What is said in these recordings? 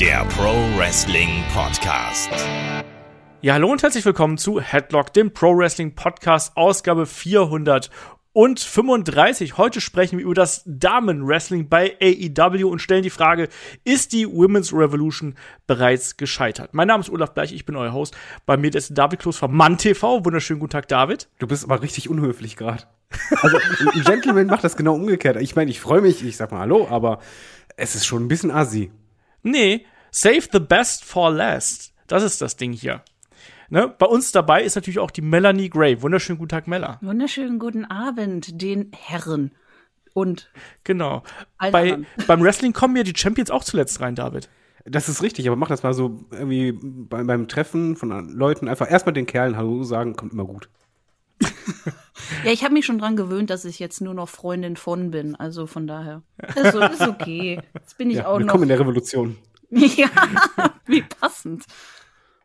der Pro Wrestling Podcast. Ja, hallo und herzlich willkommen zu Headlock, dem Pro Wrestling Podcast, Ausgabe 435. Heute sprechen wir über das Damen-Wrestling bei AEW und stellen die Frage, ist die Women's Revolution bereits gescheitert? Mein Name ist Olaf Bleich, ich bin euer Host. Bei mir ist David Kloß vom Mann TV. Wunderschönen guten Tag, David. Du bist aber richtig unhöflich gerade. Also ein Gentleman macht das genau umgekehrt. Ich meine, ich freue mich, ich sag mal Hallo, aber es ist schon ein bisschen assi. Nee, save the best for last. Das ist das Ding hier. Ne? Bei uns dabei ist natürlich auch die Melanie Gray. Wunderschönen guten Tag, Mella. Wunderschönen guten Abend den Herren. Und genau. Bei, beim Wrestling kommen ja die Champions auch zuletzt rein, David. Das ist richtig, aber mach das mal so irgendwie beim, beim Treffen von Leuten einfach erstmal den Kerlen Hallo sagen, kommt immer gut. ja, ich habe mich schon dran gewöhnt, dass ich jetzt nur noch Freundin von bin. Also von daher. Also, ist okay. Jetzt bin ich ja, auch willkommen noch. in der Revolution. ja, wie passend.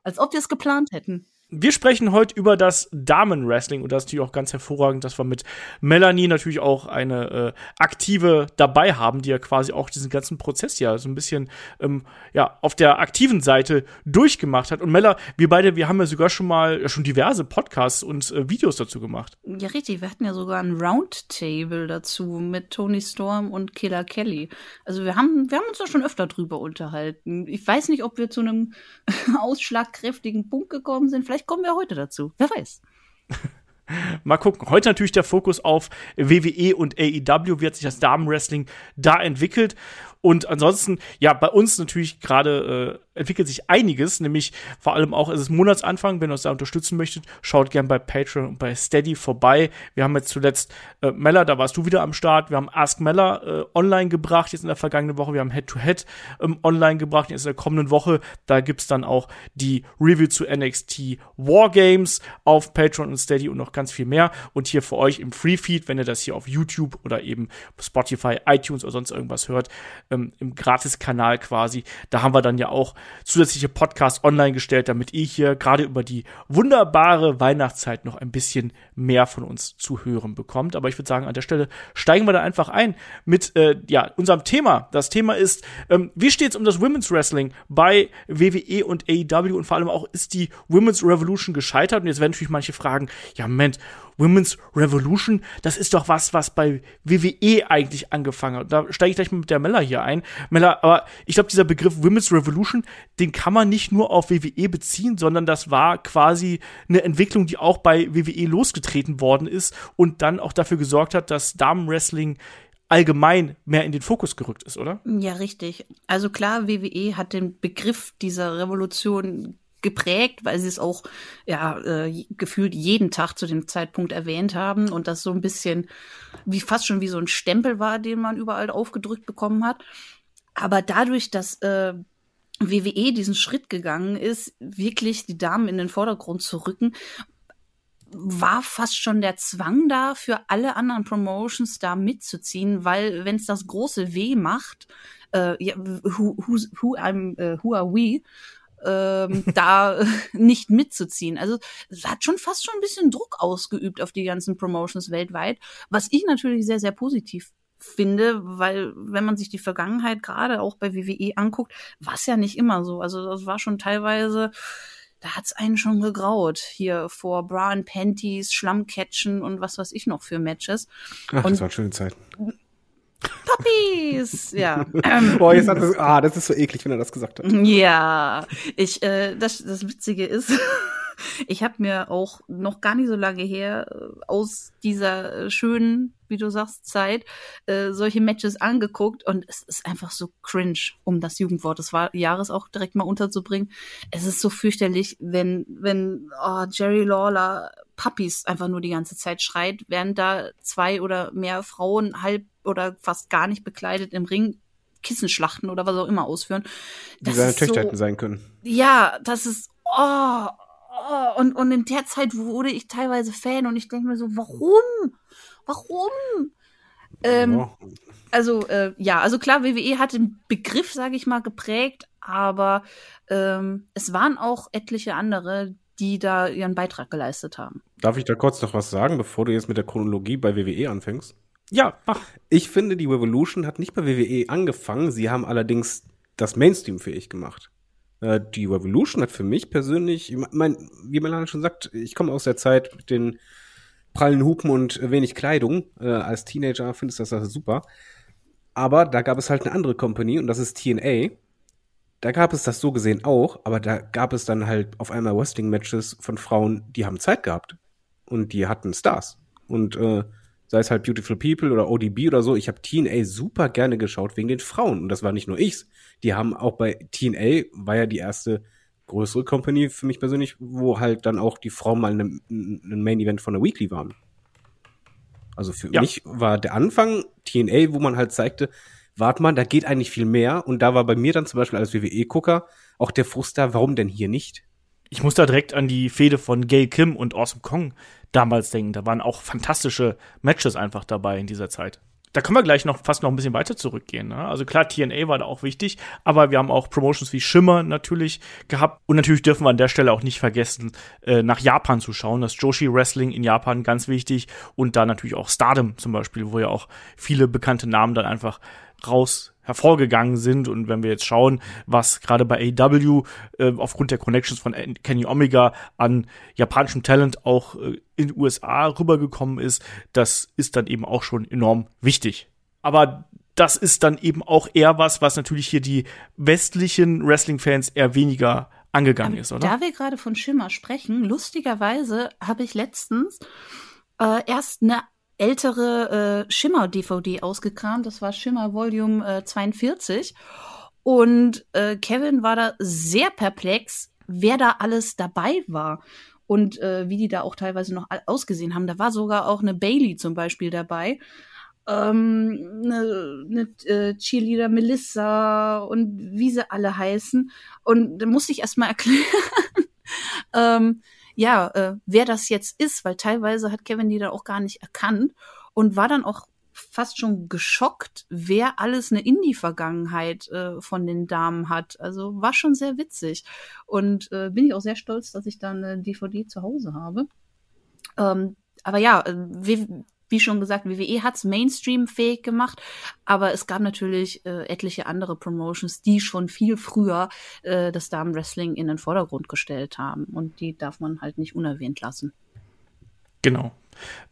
Als ob wir es geplant hätten. Wir sprechen heute über das Damenwrestling und das ist natürlich auch ganz hervorragend, dass wir mit Melanie natürlich auch eine äh, aktive dabei haben, die ja quasi auch diesen ganzen Prozess ja so ein bisschen ähm, ja auf der aktiven Seite durchgemacht hat. Und Mella, wir beide, wir haben ja sogar schon mal ja, schon diverse Podcasts und äh, Videos dazu gemacht. Ja, richtig. Wir hatten ja sogar ein Roundtable dazu mit Tony Storm und Killer Kelly. Also wir haben, wir haben uns da schon öfter drüber unterhalten. Ich weiß nicht, ob wir zu einem ausschlagkräftigen Punkt gekommen sind. Vielleicht Vielleicht kommen wir heute dazu. Wer weiß. Mal gucken. Heute natürlich der Fokus auf WWE und AEW. Wie hat sich das Damenwrestling da entwickelt? Und ansonsten, ja, bei uns natürlich gerade äh, entwickelt sich einiges, nämlich vor allem auch, es ist Monatsanfang, wenn ihr uns da unterstützen möchtet, schaut gern bei Patreon und bei Steady vorbei. Wir haben jetzt zuletzt äh, Mella, da warst du wieder am Start. Wir haben Ask Mella äh, online gebracht, jetzt in der vergangenen Woche. Wir haben Head-to-Head ähm, online gebracht, jetzt in der kommenden Woche. Da gibt's dann auch die Review zu NXT Wargames auf Patreon und Steady und noch ganz viel mehr. Und hier für euch im Free-Feed, wenn ihr das hier auf YouTube oder eben Spotify, iTunes oder sonst irgendwas hört, ähm, im Gratis-Kanal quasi, da haben wir dann ja auch zusätzliche Podcasts online gestellt, damit ihr hier gerade über die wunderbare Weihnachtszeit noch ein bisschen mehr von uns zu hören bekommt. Aber ich würde sagen, an der Stelle steigen wir da einfach ein mit äh, ja, unserem Thema. Das Thema ist, ähm, wie steht es um das Women's Wrestling bei WWE und AEW und vor allem auch, ist die Women's Revolution gescheitert? Und jetzt werden natürlich manche fragen, ja, Moment, Women's Revolution, das ist doch was, was bei WWE eigentlich angefangen hat. Da steige ich gleich mit der Mella hier ein. Mella, aber ich glaube, dieser Begriff Women's Revolution, den kann man nicht nur auf WWE beziehen, sondern das war quasi eine Entwicklung, die auch bei WWE losgetreten worden ist und dann auch dafür gesorgt hat, dass Damenwrestling allgemein mehr in den Fokus gerückt ist, oder? Ja, richtig. Also klar, WWE hat den Begriff dieser Revolution geprägt, weil sie es auch ja äh, gefühlt jeden Tag zu dem Zeitpunkt erwähnt haben und das so ein bisschen wie fast schon wie so ein Stempel war, den man überall aufgedrückt bekommen hat. Aber dadurch, dass äh, WWE diesen Schritt gegangen ist, wirklich die Damen in den Vordergrund zu rücken, war fast schon der Zwang da, für alle anderen Promotions da mitzuziehen, weil wenn es das große W macht, äh, ja, who, who, who, I'm, uh, who are we? Ähm, da nicht mitzuziehen. Also es hat schon fast schon ein bisschen Druck ausgeübt auf die ganzen Promotions weltweit, was ich natürlich sehr, sehr positiv finde, weil wenn man sich die Vergangenheit gerade auch bei WWE anguckt, war es ja nicht immer so. Also das war schon teilweise, da hat's einen schon gegraut. Hier vor Bra and Panties, Schlammcatchen und was weiß ich noch für Matches. Ach, und das war schöne Zeit. Puppies, ja. Boah, jetzt hat das, ah, das ist so eklig, wenn er das gesagt hat. Ja, ich, äh, das, das Witzige ist, ich habe mir auch noch gar nicht so lange her äh, aus dieser äh, schönen, wie du sagst, Zeit äh, solche Matches angeguckt und es ist einfach so cringe, um das Jugendwort des Jahres auch direkt mal unterzubringen. Es ist so fürchterlich, wenn wenn oh, Jerry Lawler Puppies einfach nur die ganze Zeit schreit, während da zwei oder mehr Frauen halb oder fast gar nicht bekleidet im Ring Kissenschlachten oder was auch immer ausführen. Die seine Töchter so, hätten sein können. Ja, das ist oh, oh, und und in der Zeit wurde ich teilweise Fan und ich denke mir so, warum? Warum? Ähm, ja. Also äh, ja, also klar, WWE hat den Begriff, sage ich mal, geprägt, aber ähm, es waren auch etliche andere, die da ihren Beitrag geleistet haben. Darf ich da kurz noch was sagen, bevor du jetzt mit der Chronologie bei WWE anfängst? Ja, mach. Ich finde, die Revolution hat nicht bei WWE angefangen. Sie haben allerdings das Mainstream fähig gemacht. Äh, die Revolution hat für mich persönlich, ich mein, wie Melanie schon sagt, ich komme aus der Zeit mit den prallen Hupen und wenig Kleidung. Äh, als Teenager findest du das also super. Aber da gab es halt eine andere Company und das ist TNA. Da gab es das so gesehen auch, aber da gab es dann halt auf einmal Wrestling-Matches von Frauen, die haben Zeit gehabt. Und die hatten Stars. Und äh, sei es halt Beautiful People oder ODB oder so, ich habe TNA super gerne geschaut wegen den Frauen. Und das war nicht nur ich's. Die haben auch bei TNA, war ja die erste größere Company für mich persönlich, wo halt dann auch die Frauen mal ein Main Event von der Weekly waren. Also für ja. mich war der Anfang TNA, wo man halt zeigte, warte mal, da geht eigentlich viel mehr. Und da war bei mir dann zum Beispiel als WWE-Gucker auch der Frust da, warum denn hier nicht? Ich muss da direkt an die Fehde von Gail Kim und Awesome Kong damals denken. Da waren auch fantastische Matches einfach dabei in dieser Zeit da können wir gleich noch fast noch ein bisschen weiter zurückgehen. Ne? Also klar, TNA war da auch wichtig, aber wir haben auch Promotions wie Shimmer natürlich gehabt. Und natürlich dürfen wir an der Stelle auch nicht vergessen, äh, nach Japan zu schauen. Das Joshi Wrestling in Japan ganz wichtig. Und da natürlich auch Stardom zum Beispiel, wo ja auch viele bekannte Namen dann einfach raus hervorgegangen sind. Und wenn wir jetzt schauen, was gerade bei AW äh, aufgrund der Connections von Kenny Omega an japanischem Talent auch äh, in den USA rübergekommen ist, das ist dann eben auch schon enorm wichtig. Aber das ist dann eben auch eher was, was natürlich hier die westlichen Wrestling-Fans eher weniger angegangen ist, oder? Da wir gerade von Schimmer sprechen, lustigerweise habe ich letztens äh, erst eine ältere äh, Schimmer-DVD ausgekramt. Das war Schimmer Volume äh, 42. Und äh, Kevin war da sehr perplex, wer da alles dabei war und äh, wie die da auch teilweise noch ausgesehen haben. Da war sogar auch eine Bailey zum Beispiel dabei. Ähm, eine, eine äh, Cheerleader Melissa und wie sie alle heißen. Und da musste ich erst mal erklären, ähm, ja, äh, wer das jetzt ist, weil teilweise hat Kevin die da auch gar nicht erkannt und war dann auch fast schon geschockt, wer alles eine Indie-Vergangenheit äh, von den Damen hat. Also war schon sehr witzig. Und äh, bin ich auch sehr stolz, dass ich da eine DVD zu Hause habe. Ähm, aber ja, äh, wie schon gesagt, WWE hat's Mainstream-fähig gemacht, aber es gab natürlich äh, etliche andere Promotions, die schon viel früher äh, das Damenwrestling in den Vordergrund gestellt haben. Und die darf man halt nicht unerwähnt lassen. Genau.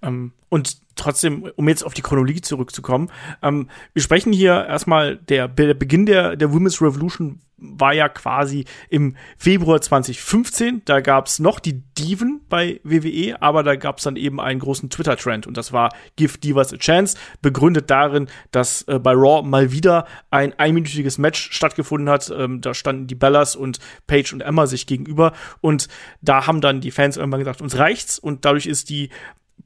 Ähm, und trotzdem, um jetzt auf die Chronologie zurückzukommen, ähm, wir sprechen hier erstmal, der, der Beginn der, der Women's Revolution war ja quasi im Februar 2015. Da gab's noch die Diven bei WWE, aber da gab's dann eben einen großen Twitter-Trend und das war Give Divas a Chance, begründet darin, dass äh, bei Raw mal wieder ein einminütiges Match stattgefunden hat. Ähm, da standen die Bellas und Paige und Emma sich gegenüber und da haben dann die Fans irgendwann gesagt, uns reicht's und dadurch ist die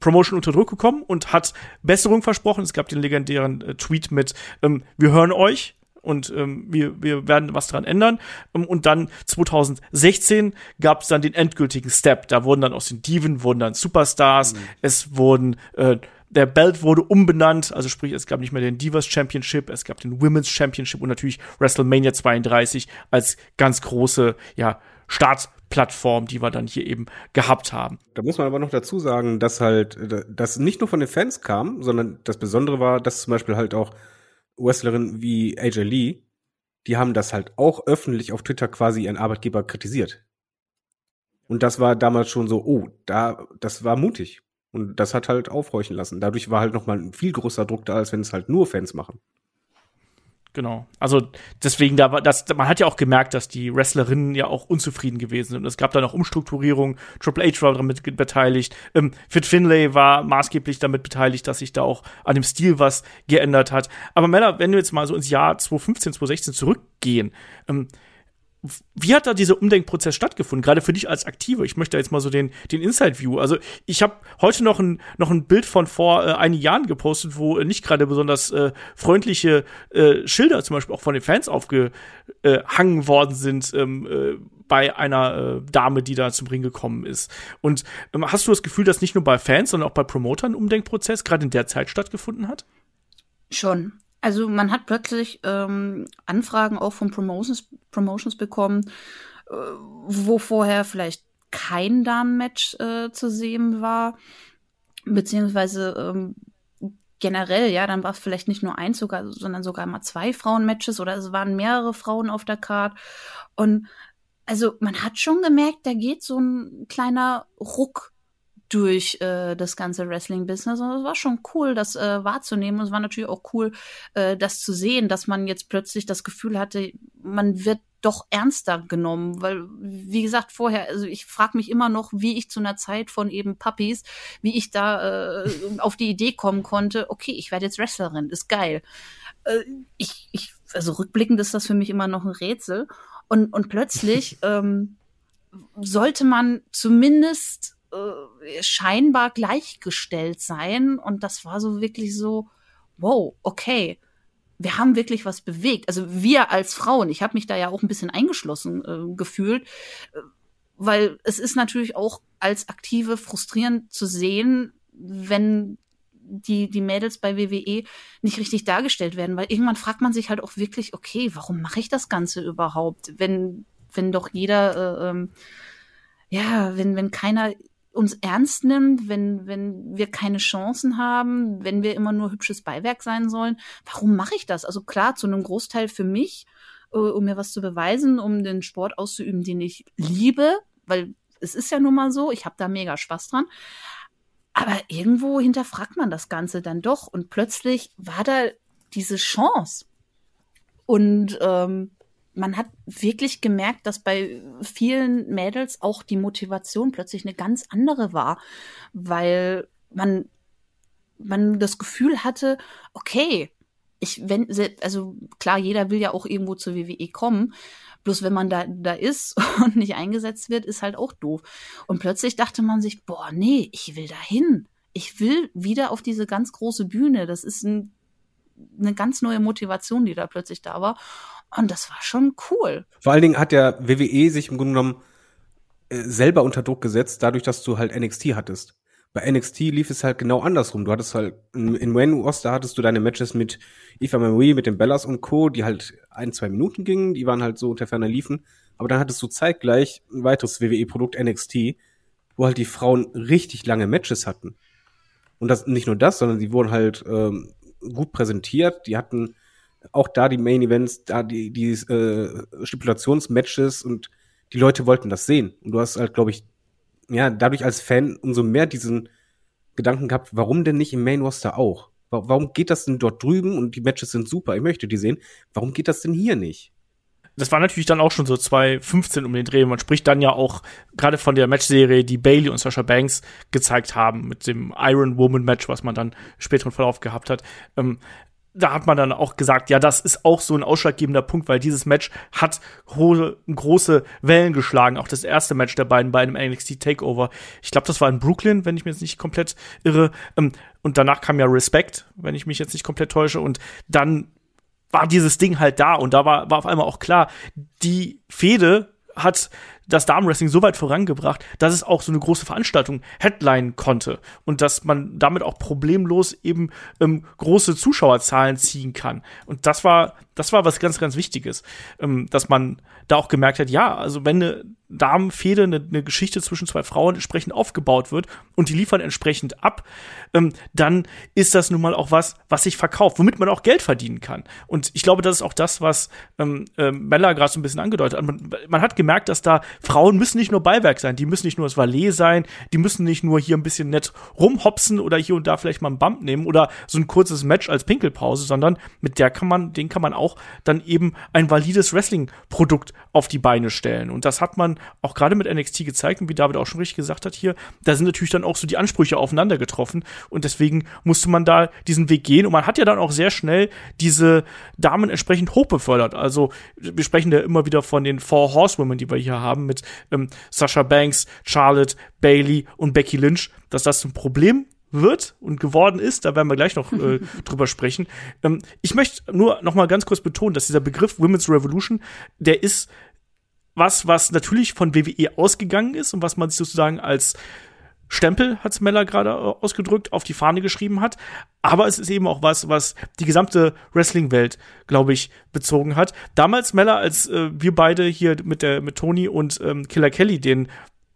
Promotion unter Druck gekommen und hat Besserung versprochen. Es gab den legendären äh, Tweet mit, ähm, wir hören euch und ähm, wir, wir werden was dran ändern. Ähm, und dann 2016 gab es dann den endgültigen Step. Da wurden dann aus den Diven wurden dann Superstars. Mhm. Es wurden äh, der Belt wurde umbenannt, also sprich, es gab nicht mehr den Divas Championship, es gab den Women's Championship und natürlich WrestleMania 32 als ganz große, ja, Startplattform, die wir dann hier eben gehabt haben. Da muss man aber noch dazu sagen, dass halt, das nicht nur von den Fans kam, sondern das Besondere war, dass zum Beispiel halt auch Wrestlerinnen wie AJ Lee, die haben das halt auch öffentlich auf Twitter quasi ihren Arbeitgeber kritisiert. Und das war damals schon so, oh, da, das war mutig. Und das hat halt aufhorchen lassen. Dadurch war halt nochmal ein viel größer Druck da, als wenn es halt nur Fans machen. Genau. Also deswegen, da war das, man hat ja auch gemerkt, dass die Wrestlerinnen ja auch unzufrieden gewesen sind. Es gab dann auch Umstrukturierung. Triple H war damit beteiligt. Ähm, Fit Finlay war maßgeblich damit beteiligt, dass sich da auch an dem Stil was geändert hat. Aber Männer, wenn wir jetzt mal so ins Jahr 2015, 2016 zurückgehen, ähm, wie hat da dieser Umdenkprozess stattgefunden? Gerade für dich als Aktive. Ich möchte jetzt mal so den, den Inside-View. Also ich habe heute noch ein, noch ein Bild von vor äh, einigen Jahren gepostet, wo äh, nicht gerade besonders äh, freundliche äh, Schilder zum Beispiel auch von den Fans aufgehangen worden sind ähm, äh, bei einer äh, Dame, die da zum Ring gekommen ist. Und ähm, hast du das Gefühl, dass nicht nur bei Fans, sondern auch bei Promotern ein Umdenkprozess gerade in der Zeit stattgefunden hat? Schon. Also man hat plötzlich ähm, Anfragen auch von Promotions, Promotions bekommen, äh, wo vorher vielleicht kein Damenmatch äh, zu sehen war, beziehungsweise ähm, generell, ja, dann war es vielleicht nicht nur eins, sogar, sondern sogar mal zwei Frauenmatches oder es waren mehrere Frauen auf der Card. Und also man hat schon gemerkt, da geht so ein kleiner Ruck durch äh, das ganze Wrestling-Business. Und es war schon cool, das äh, wahrzunehmen. Und es war natürlich auch cool, äh, das zu sehen, dass man jetzt plötzlich das Gefühl hatte, man wird doch ernster genommen, weil wie gesagt vorher, also ich frage mich immer noch, wie ich zu einer Zeit von eben Puppies, wie ich da äh, auf die Idee kommen konnte, okay, ich werde jetzt Wrestlerin, ist geil. Äh, ich, ich, also rückblickend ist das für mich immer noch ein Rätsel und und plötzlich ähm, sollte man zumindest äh, scheinbar gleichgestellt sein. Und das war so wirklich so, wow, okay wir haben wirklich was bewegt. Also wir als Frauen, ich habe mich da ja auch ein bisschen eingeschlossen äh, gefühlt, äh, weil es ist natürlich auch als Aktive frustrierend zu sehen, wenn die, die Mädels bei WWE nicht richtig dargestellt werden, weil irgendwann fragt man sich halt auch wirklich, okay, warum mache ich das Ganze überhaupt, wenn, wenn doch jeder, äh, ähm, ja, wenn, wenn keiner uns ernst nimmt, wenn, wenn wir keine Chancen haben, wenn wir immer nur hübsches Beiwerk sein sollen. Warum mache ich das? Also klar, zu einem Großteil für mich, äh, um mir was zu beweisen, um den Sport auszuüben, den ich liebe, weil es ist ja nun mal so, ich habe da mega Spaß dran. Aber irgendwo hinterfragt man das Ganze dann doch und plötzlich war da diese Chance. Und ähm, man hat wirklich gemerkt, dass bei vielen Mädels auch die Motivation plötzlich eine ganz andere war, weil man, man das Gefühl hatte, okay, ich, wenn, also klar, jeder will ja auch irgendwo zur WWE kommen. Bloß wenn man da, da ist und nicht eingesetzt wird, ist halt auch doof. Und plötzlich dachte man sich, boah, nee, ich will da hin. Ich will wieder auf diese ganz große Bühne. Das ist ein, eine ganz neue Motivation, die da plötzlich da war. Und das war schon cool. Vor allen Dingen hat der WWE sich im Grunde genommen äh, selber unter Druck gesetzt, dadurch, dass du halt NXT hattest. Bei NXT lief es halt genau andersrum. Du hattest halt in, Main Roster hattest du deine Matches mit Eva Marie, mit den Bellas und Co., die halt ein, zwei Minuten gingen, die waren halt so unter ferner liefen. Aber dann hattest du zeitgleich ein weiteres WWE-Produkt NXT, wo halt die Frauen richtig lange Matches hatten. Und das nicht nur das, sondern die wurden halt ähm, gut präsentiert. Die hatten auch da die Main Events, da die, die äh, Stipulationsmatches und die Leute wollten das sehen. Und du hast halt, glaube ich, ja, dadurch als Fan umso mehr diesen Gedanken gehabt, warum denn nicht im Main Roster auch? Warum geht das denn dort drüben und die Matches sind super, ich möchte die sehen. Warum geht das denn hier nicht? das war natürlich dann auch schon so 2015 um den Dreh. Man spricht dann ja auch gerade von der Matchserie, die Bailey und Sasha Banks gezeigt haben, mit dem Iron Woman Match, was man dann später im Verlauf gehabt hat. Ähm, da hat man dann auch gesagt, ja, das ist auch so ein ausschlaggebender Punkt, weil dieses Match hat hohe, große Wellen geschlagen. Auch das erste Match der beiden bei einem NXT Takeover. Ich glaube, das war in Brooklyn, wenn ich mir jetzt nicht komplett irre. Ähm, und danach kam ja Respect, wenn ich mich jetzt nicht komplett täusche. Und dann war dieses Ding halt da und da war, war auf einmal auch klar, die Fehde hat das Damenwrestling so weit vorangebracht, dass es auch so eine große Veranstaltung headline konnte und dass man damit auch problemlos eben ähm, große Zuschauerzahlen ziehen kann. Und das war, das war was ganz, ganz Wichtiges, ähm, dass man da auch gemerkt hat, ja, also wenn eine Damenfehde, eine, eine Geschichte zwischen zwei Frauen entsprechend aufgebaut wird und die liefern entsprechend ab, ähm, dann ist das nun mal auch was, was sich verkauft, womit man auch Geld verdienen kann. Und ich glaube, das ist auch das, was ähm, äh, Mella gerade so ein bisschen angedeutet hat. Man, man hat gemerkt, dass da Frauen müssen nicht nur Beiwerk sein, die müssen nicht nur das Valet sein, die müssen nicht nur hier ein bisschen nett rumhopsen oder hier und da vielleicht mal einen Bump nehmen oder so ein kurzes Match als Pinkelpause, sondern mit der kann man, den kann man auch dann eben ein valides Wrestling-Produkt auf die Beine stellen. Und das hat man auch gerade mit NXT gezeigt und wie David auch schon richtig gesagt hat hier, da sind natürlich dann auch so die Ansprüche aufeinander getroffen und deswegen musste man da diesen Weg gehen und man hat ja dann auch sehr schnell diese Damen entsprechend hochbefördert. Also wir sprechen ja immer wieder von den Four Horsewomen, die wir hier haben mit ähm, Sasha Banks, Charlotte, Bailey und Becky Lynch, dass das ein Problem wird und geworden ist, da werden wir gleich noch äh, drüber sprechen. Ähm, ich möchte nur noch mal ganz kurz betonen, dass dieser Begriff Women's Revolution, der ist was, was natürlich von WWE ausgegangen ist und was man sich sozusagen als Stempel, hat Meller gerade äh, ausgedrückt, auf die Fahne geschrieben hat. Aber es ist eben auch was, was die gesamte Wrestling-Welt, glaube ich, bezogen hat. Damals Meller, als äh, wir beide hier mit der mit Tony und ähm, Killer Kelly den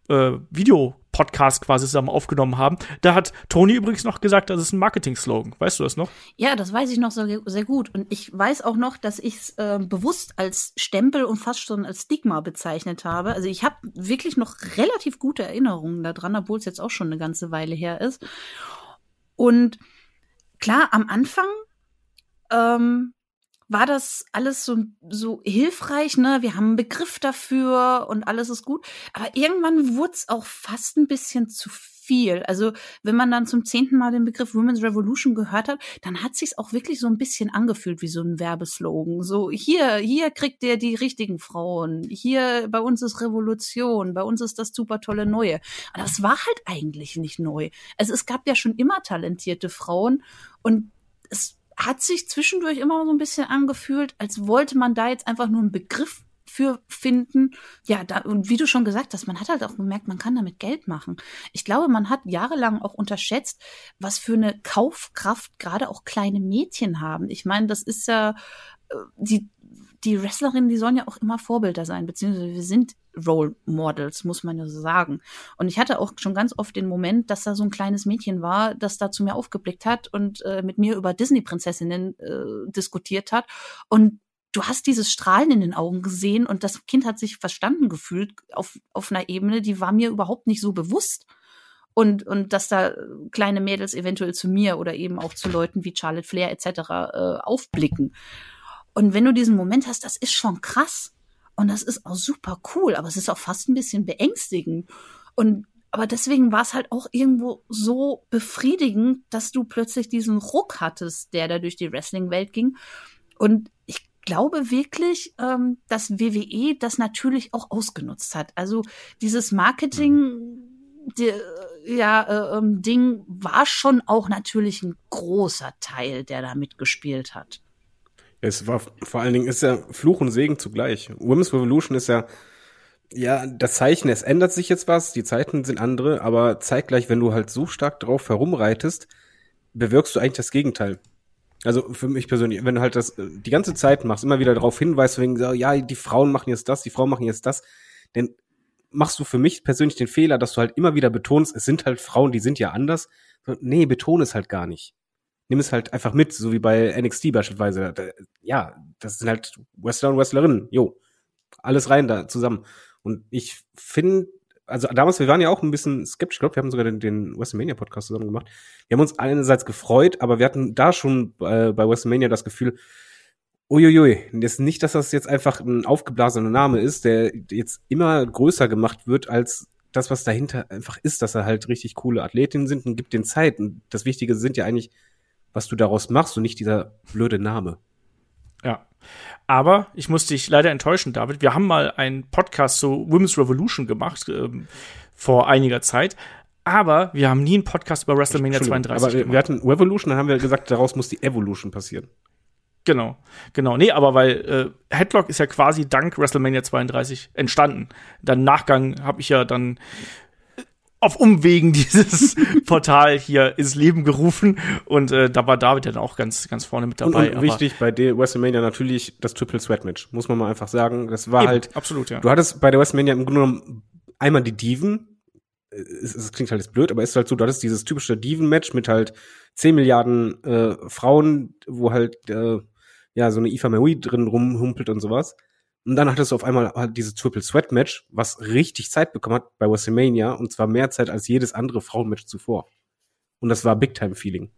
äh, Video Podcast quasi zusammen aufgenommen haben. Da hat Tony übrigens noch gesagt, das ist ein Marketing-Slogan. Weißt du das noch? Ja, das weiß ich noch sehr, sehr gut. Und ich weiß auch noch, dass ich es äh, bewusst als Stempel und fast schon als Stigma bezeichnet habe. Also ich habe wirklich noch relativ gute Erinnerungen daran, obwohl es jetzt auch schon eine ganze Weile her ist. Und klar, am Anfang ähm, war das alles so, so hilfreich, ne? Wir haben einen Begriff dafür und alles ist gut. Aber irgendwann wurde es auch fast ein bisschen zu viel. Also, wenn man dann zum zehnten Mal den Begriff Women's Revolution gehört hat, dann hat sich's auch wirklich so ein bisschen angefühlt wie so ein Werbeslogan. So, hier, hier kriegt ihr die richtigen Frauen. Hier, bei uns ist Revolution. Bei uns ist das super tolle Neue. Aber das war halt eigentlich nicht neu. Also, es gab ja schon immer talentierte Frauen und es hat sich zwischendurch immer so ein bisschen angefühlt, als wollte man da jetzt einfach nur einen Begriff für finden. Ja, da, und wie du schon gesagt hast, man hat halt auch gemerkt, man kann damit Geld machen. Ich glaube, man hat jahrelang auch unterschätzt, was für eine Kaufkraft gerade auch kleine Mädchen haben. Ich meine, das ist ja, äh, die, die Wrestlerinnen, die sollen ja auch immer Vorbilder sein, beziehungsweise wir sind Role Models, muss man ja so sagen. Und ich hatte auch schon ganz oft den Moment, dass da so ein kleines Mädchen war, das da zu mir aufgeblickt hat und äh, mit mir über Disney-Prinzessinnen äh, diskutiert hat. Und du hast dieses Strahlen in den Augen gesehen und das Kind hat sich verstanden gefühlt auf, auf einer Ebene, die war mir überhaupt nicht so bewusst. Und, und dass da kleine Mädels eventuell zu mir oder eben auch zu Leuten wie Charlotte Flair etc. Äh, aufblicken. Und wenn du diesen Moment hast, das ist schon krass. Und das ist auch super cool, aber es ist auch fast ein bisschen beängstigend. Und aber deswegen war es halt auch irgendwo so befriedigend, dass du plötzlich diesen Ruck hattest, der da durch die Wrestling-Welt ging. Und ich glaube wirklich, ähm, dass WWE das natürlich auch ausgenutzt hat. Also dieses Marketing, die, ja, äh, ähm, Ding war schon auch natürlich ein großer Teil, der da mitgespielt hat. Es war vor allen Dingen ist ja Fluch und Segen zugleich. Women's Revolution ist ja ja das Zeichen, es ändert sich jetzt was, die Zeiten sind andere, aber zeitgleich, wenn du halt so stark drauf herumreitest, bewirkst du eigentlich das Gegenteil. Also für mich persönlich, wenn du halt das äh, die ganze Zeit machst, immer wieder darauf hinweist, wegen, ja, die Frauen machen jetzt das, die Frauen machen jetzt das, dann machst du für mich persönlich den Fehler, dass du halt immer wieder betonst, es sind halt Frauen, die sind ja anders. Nee, betone es halt gar nicht nimm es halt einfach mit, so wie bei NXT beispielsweise. Ja, das sind halt Wrestler und Wrestlerinnen. Jo, alles rein da zusammen. Und ich finde, also damals, wir waren ja auch ein bisschen skeptisch, ich glaube, wir haben sogar den, den WrestleMania-Podcast zusammen gemacht. Wir haben uns einerseits gefreut, aber wir hatten da schon äh, bei WrestleMania das Gefühl, uiuiui, das nicht, dass das jetzt einfach ein aufgeblasener Name ist, der jetzt immer größer gemacht wird als das, was dahinter einfach ist, dass er halt richtig coole Athletinnen sind und gibt den Zeit. Und das Wichtige sind ja eigentlich was du daraus machst und nicht dieser blöde Name. Ja. Aber ich muss dich leider enttäuschen, David. Wir haben mal einen Podcast zu Women's Revolution gemacht ähm, vor einiger Zeit. Aber wir haben nie einen Podcast über WrestleMania 32 aber gemacht. Wir hatten Revolution, dann haben wir gesagt, daraus muss die Evolution passieren. Genau, genau. Nee, aber weil äh, Headlock ist ja quasi dank WrestleMania 32 entstanden. Dann Nachgang habe ich ja dann auf Umwegen dieses Portal hier ins Leben gerufen und äh, da war David dann auch ganz ganz vorne mit dabei. Und, und wichtig bei der WrestleMania natürlich das Triple Sweat Match, muss man mal einfach sagen. Das war eben, halt absolut ja. Du hattest bei der WrestleMania im Grunde genommen einmal die Diven. Es, es klingt halt jetzt blöd, aber es ist halt so, du hattest dieses typische Diven-Match mit halt 10 Milliarden äh, Frauen, wo halt äh, ja so eine Eva Marie drin rumhumpelt und sowas. Und dann hattest du auf einmal dieses Triple Sweat Match, was richtig Zeit bekommen hat bei WrestleMania und zwar mehr Zeit als jedes andere Frauenmatch zuvor. Und das war Big Time Feeling.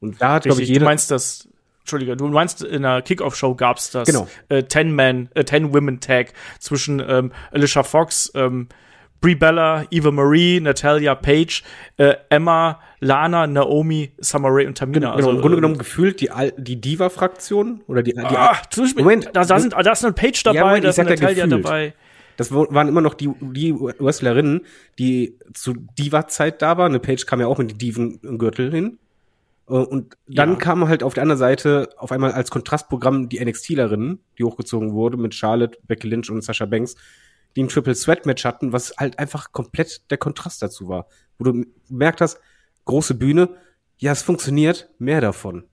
Und da hat glaube ich jeder Du meinst das Entschuldige, du meinst in der Kickoff-Show gab's das genau. äh, Ten-Man, äh, Ten-Women-Tag zwischen ähm, Alicia Fox, ähm, Brie Bella, Eva Marie, Natalia Page, äh, Emma, Lana, Naomi, Summer Rae und Tamina. Genau, also, im Grunde genommen gefühlt die, die Diva-Fraktion oder die, die ah, Moment, da, da, sind, da ist eine Page dabei, ja, Moment, da ist Natalia dabei. Das waren immer noch die, die Wrestlerinnen, die zu Diva-Zeit da waren. Eine Page kam ja auch mit die Diven-Gürtel hin. Äh, und dann ja. kam halt auf der anderen Seite auf einmal als Kontrastprogramm die NXT-Lerinnen, die hochgezogen wurde mit Charlotte, Becky Lynch und Sasha Banks, die ein Triple Sweat Match hatten, was halt einfach komplett der Kontrast dazu war. Wo du gemerkt hast, große Bühne, ja, es funktioniert, mehr davon.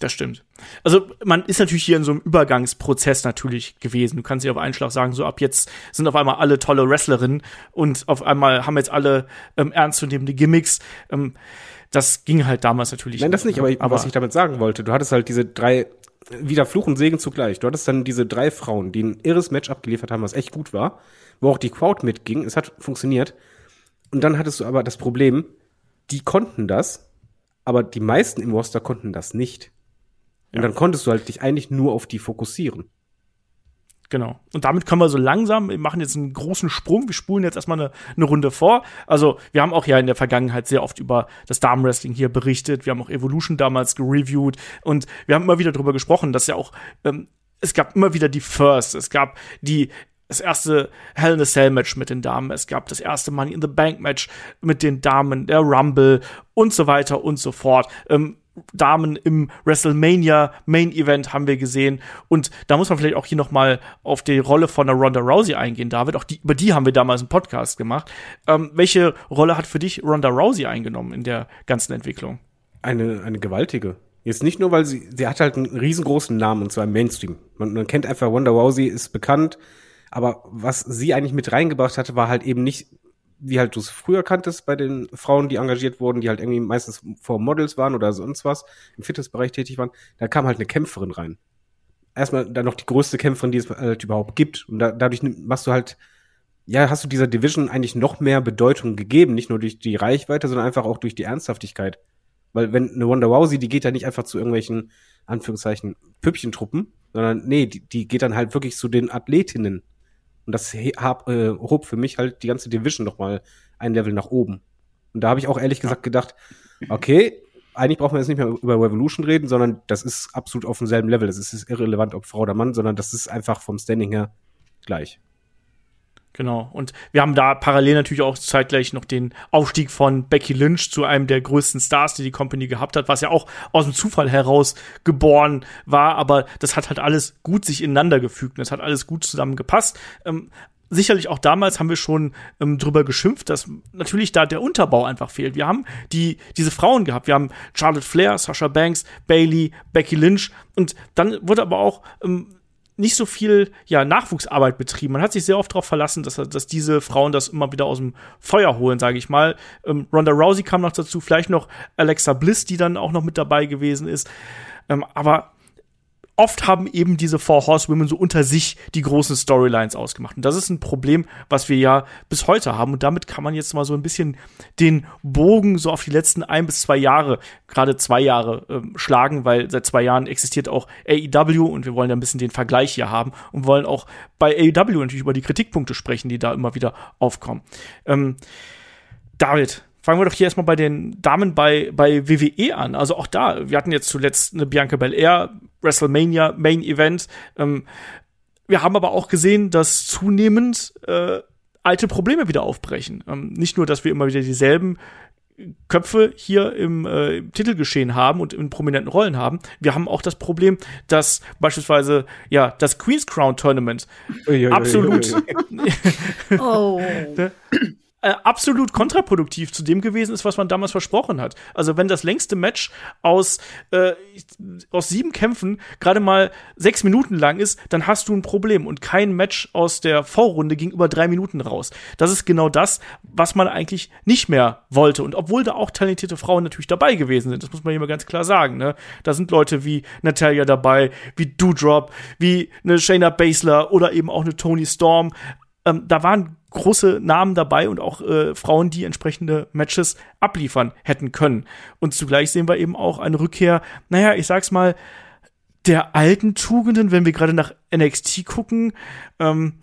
Das stimmt. Also man ist natürlich hier in so einem Übergangsprozess natürlich gewesen. Du kannst dir auf einen Schlag sagen, so ab jetzt sind auf einmal alle tolle Wrestlerinnen und auf einmal haben jetzt alle ähm, ernstzunehmende Gimmicks. Ähm, das ging halt damals natürlich. Nein, das nicht, aber, aber was ich damit sagen wollte, du hattest halt diese drei, wieder Fluch und Segen zugleich. Du hattest dann diese drei Frauen, die ein irres Match abgeliefert haben, was echt gut war, wo auch die Crowd mitging. Es hat funktioniert. Und dann hattest du aber das Problem, die konnten das, aber die meisten im Roster konnten das nicht. Und Ja. dann konntest du halt dich eigentlich nur auf die fokussieren. Genau. Und damit können wir so langsam, wir machen jetzt einen großen Sprung, wir spulen jetzt erstmal eine, eine Runde vor. Also, wir haben auch ja in der Vergangenheit sehr oft über das Damenwrestling hier berichtet. Wir haben auch Evolution damals gereviewt und wir haben immer wieder darüber gesprochen, dass ja auch, ähm, es gab immer wieder die First, es gab die das erste Hell in a Cell Match mit den Damen, es gab das erste Money in the Bank Match mit den Damen, der Rumble und so weiter und so fort. Ähm, Damen im WrestleMania Main Event haben wir gesehen und da muss man vielleicht auch hier noch mal auf die Rolle von der Ronda Rousey eingehen, David. Auch die, über die haben wir damals einen Podcast gemacht. Ähm, welche Rolle hat für dich Ronda Rousey eingenommen in der ganzen Entwicklung? Eine, eine gewaltige. Jetzt nicht nur, weil sie, sie hat halt einen riesengroßen Namen und zwar im Mainstream. Man, man kennt einfach Wanda Rousey, ist bekannt, aber was sie eigentlich mit reingebracht hatte, war halt eben nicht, wie halt du es früher kanntest bei den Frauen, die engagiert wurden, die halt irgendwie meistens vor Models waren oder sonst was, im Fitnessbereich tätig waren. Da kam halt eine Kämpferin rein. Erstmal dann noch die größte Kämpferin, die es halt überhaupt gibt. Und da, dadurch machst du halt, ja, hast du dieser Division eigentlich noch mehr Bedeutung gegeben, nicht nur durch die Reichweite, sondern einfach auch durch die Ernsthaftigkeit. Weil wenn eine Wonder Rousey, die geht ja nicht einfach zu irgendwelchen, Anführungszeichen, Püppchentruppen, sondern nee, die, die geht dann halt wirklich zu den Athletinnen. Und das hab, äh, hob für mich halt die ganze Division noch mal ein Level nach oben. Und da habe ich auch ehrlich gesagt gedacht, okay, eigentlich brauchen wir jetzt nicht mehr über Revolution reden, sondern das ist absolut auf demselben Level. Das ist irrelevant, ob Frau oder Mann, sondern das ist einfach vom Standing her gleich. Genau. Und wir haben da parallel natürlich auch zeitgleich noch den Aufstieg von Becky Lynch zu einem der größten Stars, die die Company gehabt hat, was ja auch aus dem Zufall heraus geboren war. Aber das hat halt alles gut sich ineinander gefügt. Und das hat alles gut zusammengepasst. Ähm, sicherlich auch damals haben wir schon ähm, drüber geschimpft, dass natürlich da der Unterbau einfach fehlt. Wir haben die, diese Frauen gehabt. Wir haben Charlotte Flair, Sasha Banks, Bailey, Becky Lynch. Und dann wurde aber auch ähm, nicht so viel ja, Nachwuchsarbeit betrieben. Man hat sich sehr oft darauf verlassen, dass, dass diese Frauen das immer wieder aus dem Feuer holen, sage ich mal. Ähm, Ronda Rousey kam noch dazu, vielleicht noch Alexa Bliss, die dann auch noch mit dabei gewesen ist. Ähm, aber oft haben eben diese Four Horsewomen so unter sich die großen Storylines ausgemacht. Und das ist ein Problem, was wir ja bis heute haben. Und damit kann man jetzt mal so ein bisschen den Bogen so auf die letzten ein bis zwei Jahre, gerade zwei Jahre, ähm, schlagen, weil seit zwei Jahren existiert auch AEW und wir wollen ja ein bisschen den Vergleich hier haben und wollen auch bei AEW natürlich über die Kritikpunkte sprechen, die da immer wieder aufkommen. Ähm, David, fangen wir doch hier erstmal bei den Damen bei, bei WWE an. Also auch da, wir hatten jetzt zuletzt eine Bianca Belair, WrestleMania Main Event. Ähm, wir haben aber auch gesehen, dass zunehmend äh, alte Probleme wieder aufbrechen. Ähm, nicht nur, dass wir immer wieder dieselben Köpfe hier im, äh, im Titelgeschehen haben und in prominenten Rollen haben. Wir haben auch das Problem, dass beispielsweise ja das Queen's Crown Tournament absolut Oh. Äh, absolut kontraproduktiv zu dem gewesen ist, was man damals versprochen hat. Also wenn das längste Match aus, äh, aus sieben Kämpfen gerade mal sechs Minuten lang ist, dann hast du ein Problem und kein Match aus der Vorrunde ging über drei Minuten raus. Das ist genau das, was man eigentlich nicht mehr wollte. Und obwohl da auch talentierte Frauen natürlich dabei gewesen sind, das muss man hier mal ganz klar sagen. Ne? Da sind Leute wie Natalia dabei, wie Doudrop, wie eine Shayna Baszler oder eben auch eine Tony Storm. Ähm, da waren große Namen dabei und auch äh, Frauen, die entsprechende Matches abliefern hätten können. Und zugleich sehen wir eben auch eine Rückkehr, naja, ich sag's mal, der alten Tugenden, wenn wir gerade nach NXT gucken. Ähm,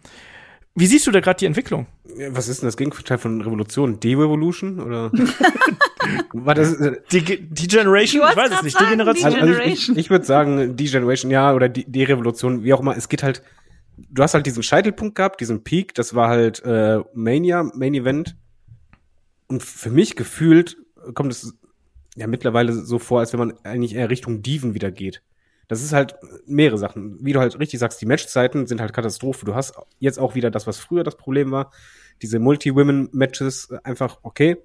wie siehst du da gerade die Entwicklung? Ja, Was ist denn das Gegenteil von Revolution? De-Revolution? Oder? War das, äh, Die, die Generation? Ich weiß es nicht. Die Generation? die also, also ich, ich würde sagen, die Generation, ja, oder die, die Revolution, wie auch immer. Es geht halt, du hast halt diesen Scheitelpunkt gehabt, diesen Peak, das war halt äh, Mania, Main Event. Und für mich gefühlt kommt es ja mittlerweile so vor, als wenn man eigentlich eher Richtung Diven wieder geht. Das ist halt mehrere Sachen. Wie du halt richtig sagst, die Matchzeiten sind halt Katastrophe. Du hast jetzt auch wieder das, was früher das Problem war. Diese Multi-Women-Matches einfach okay.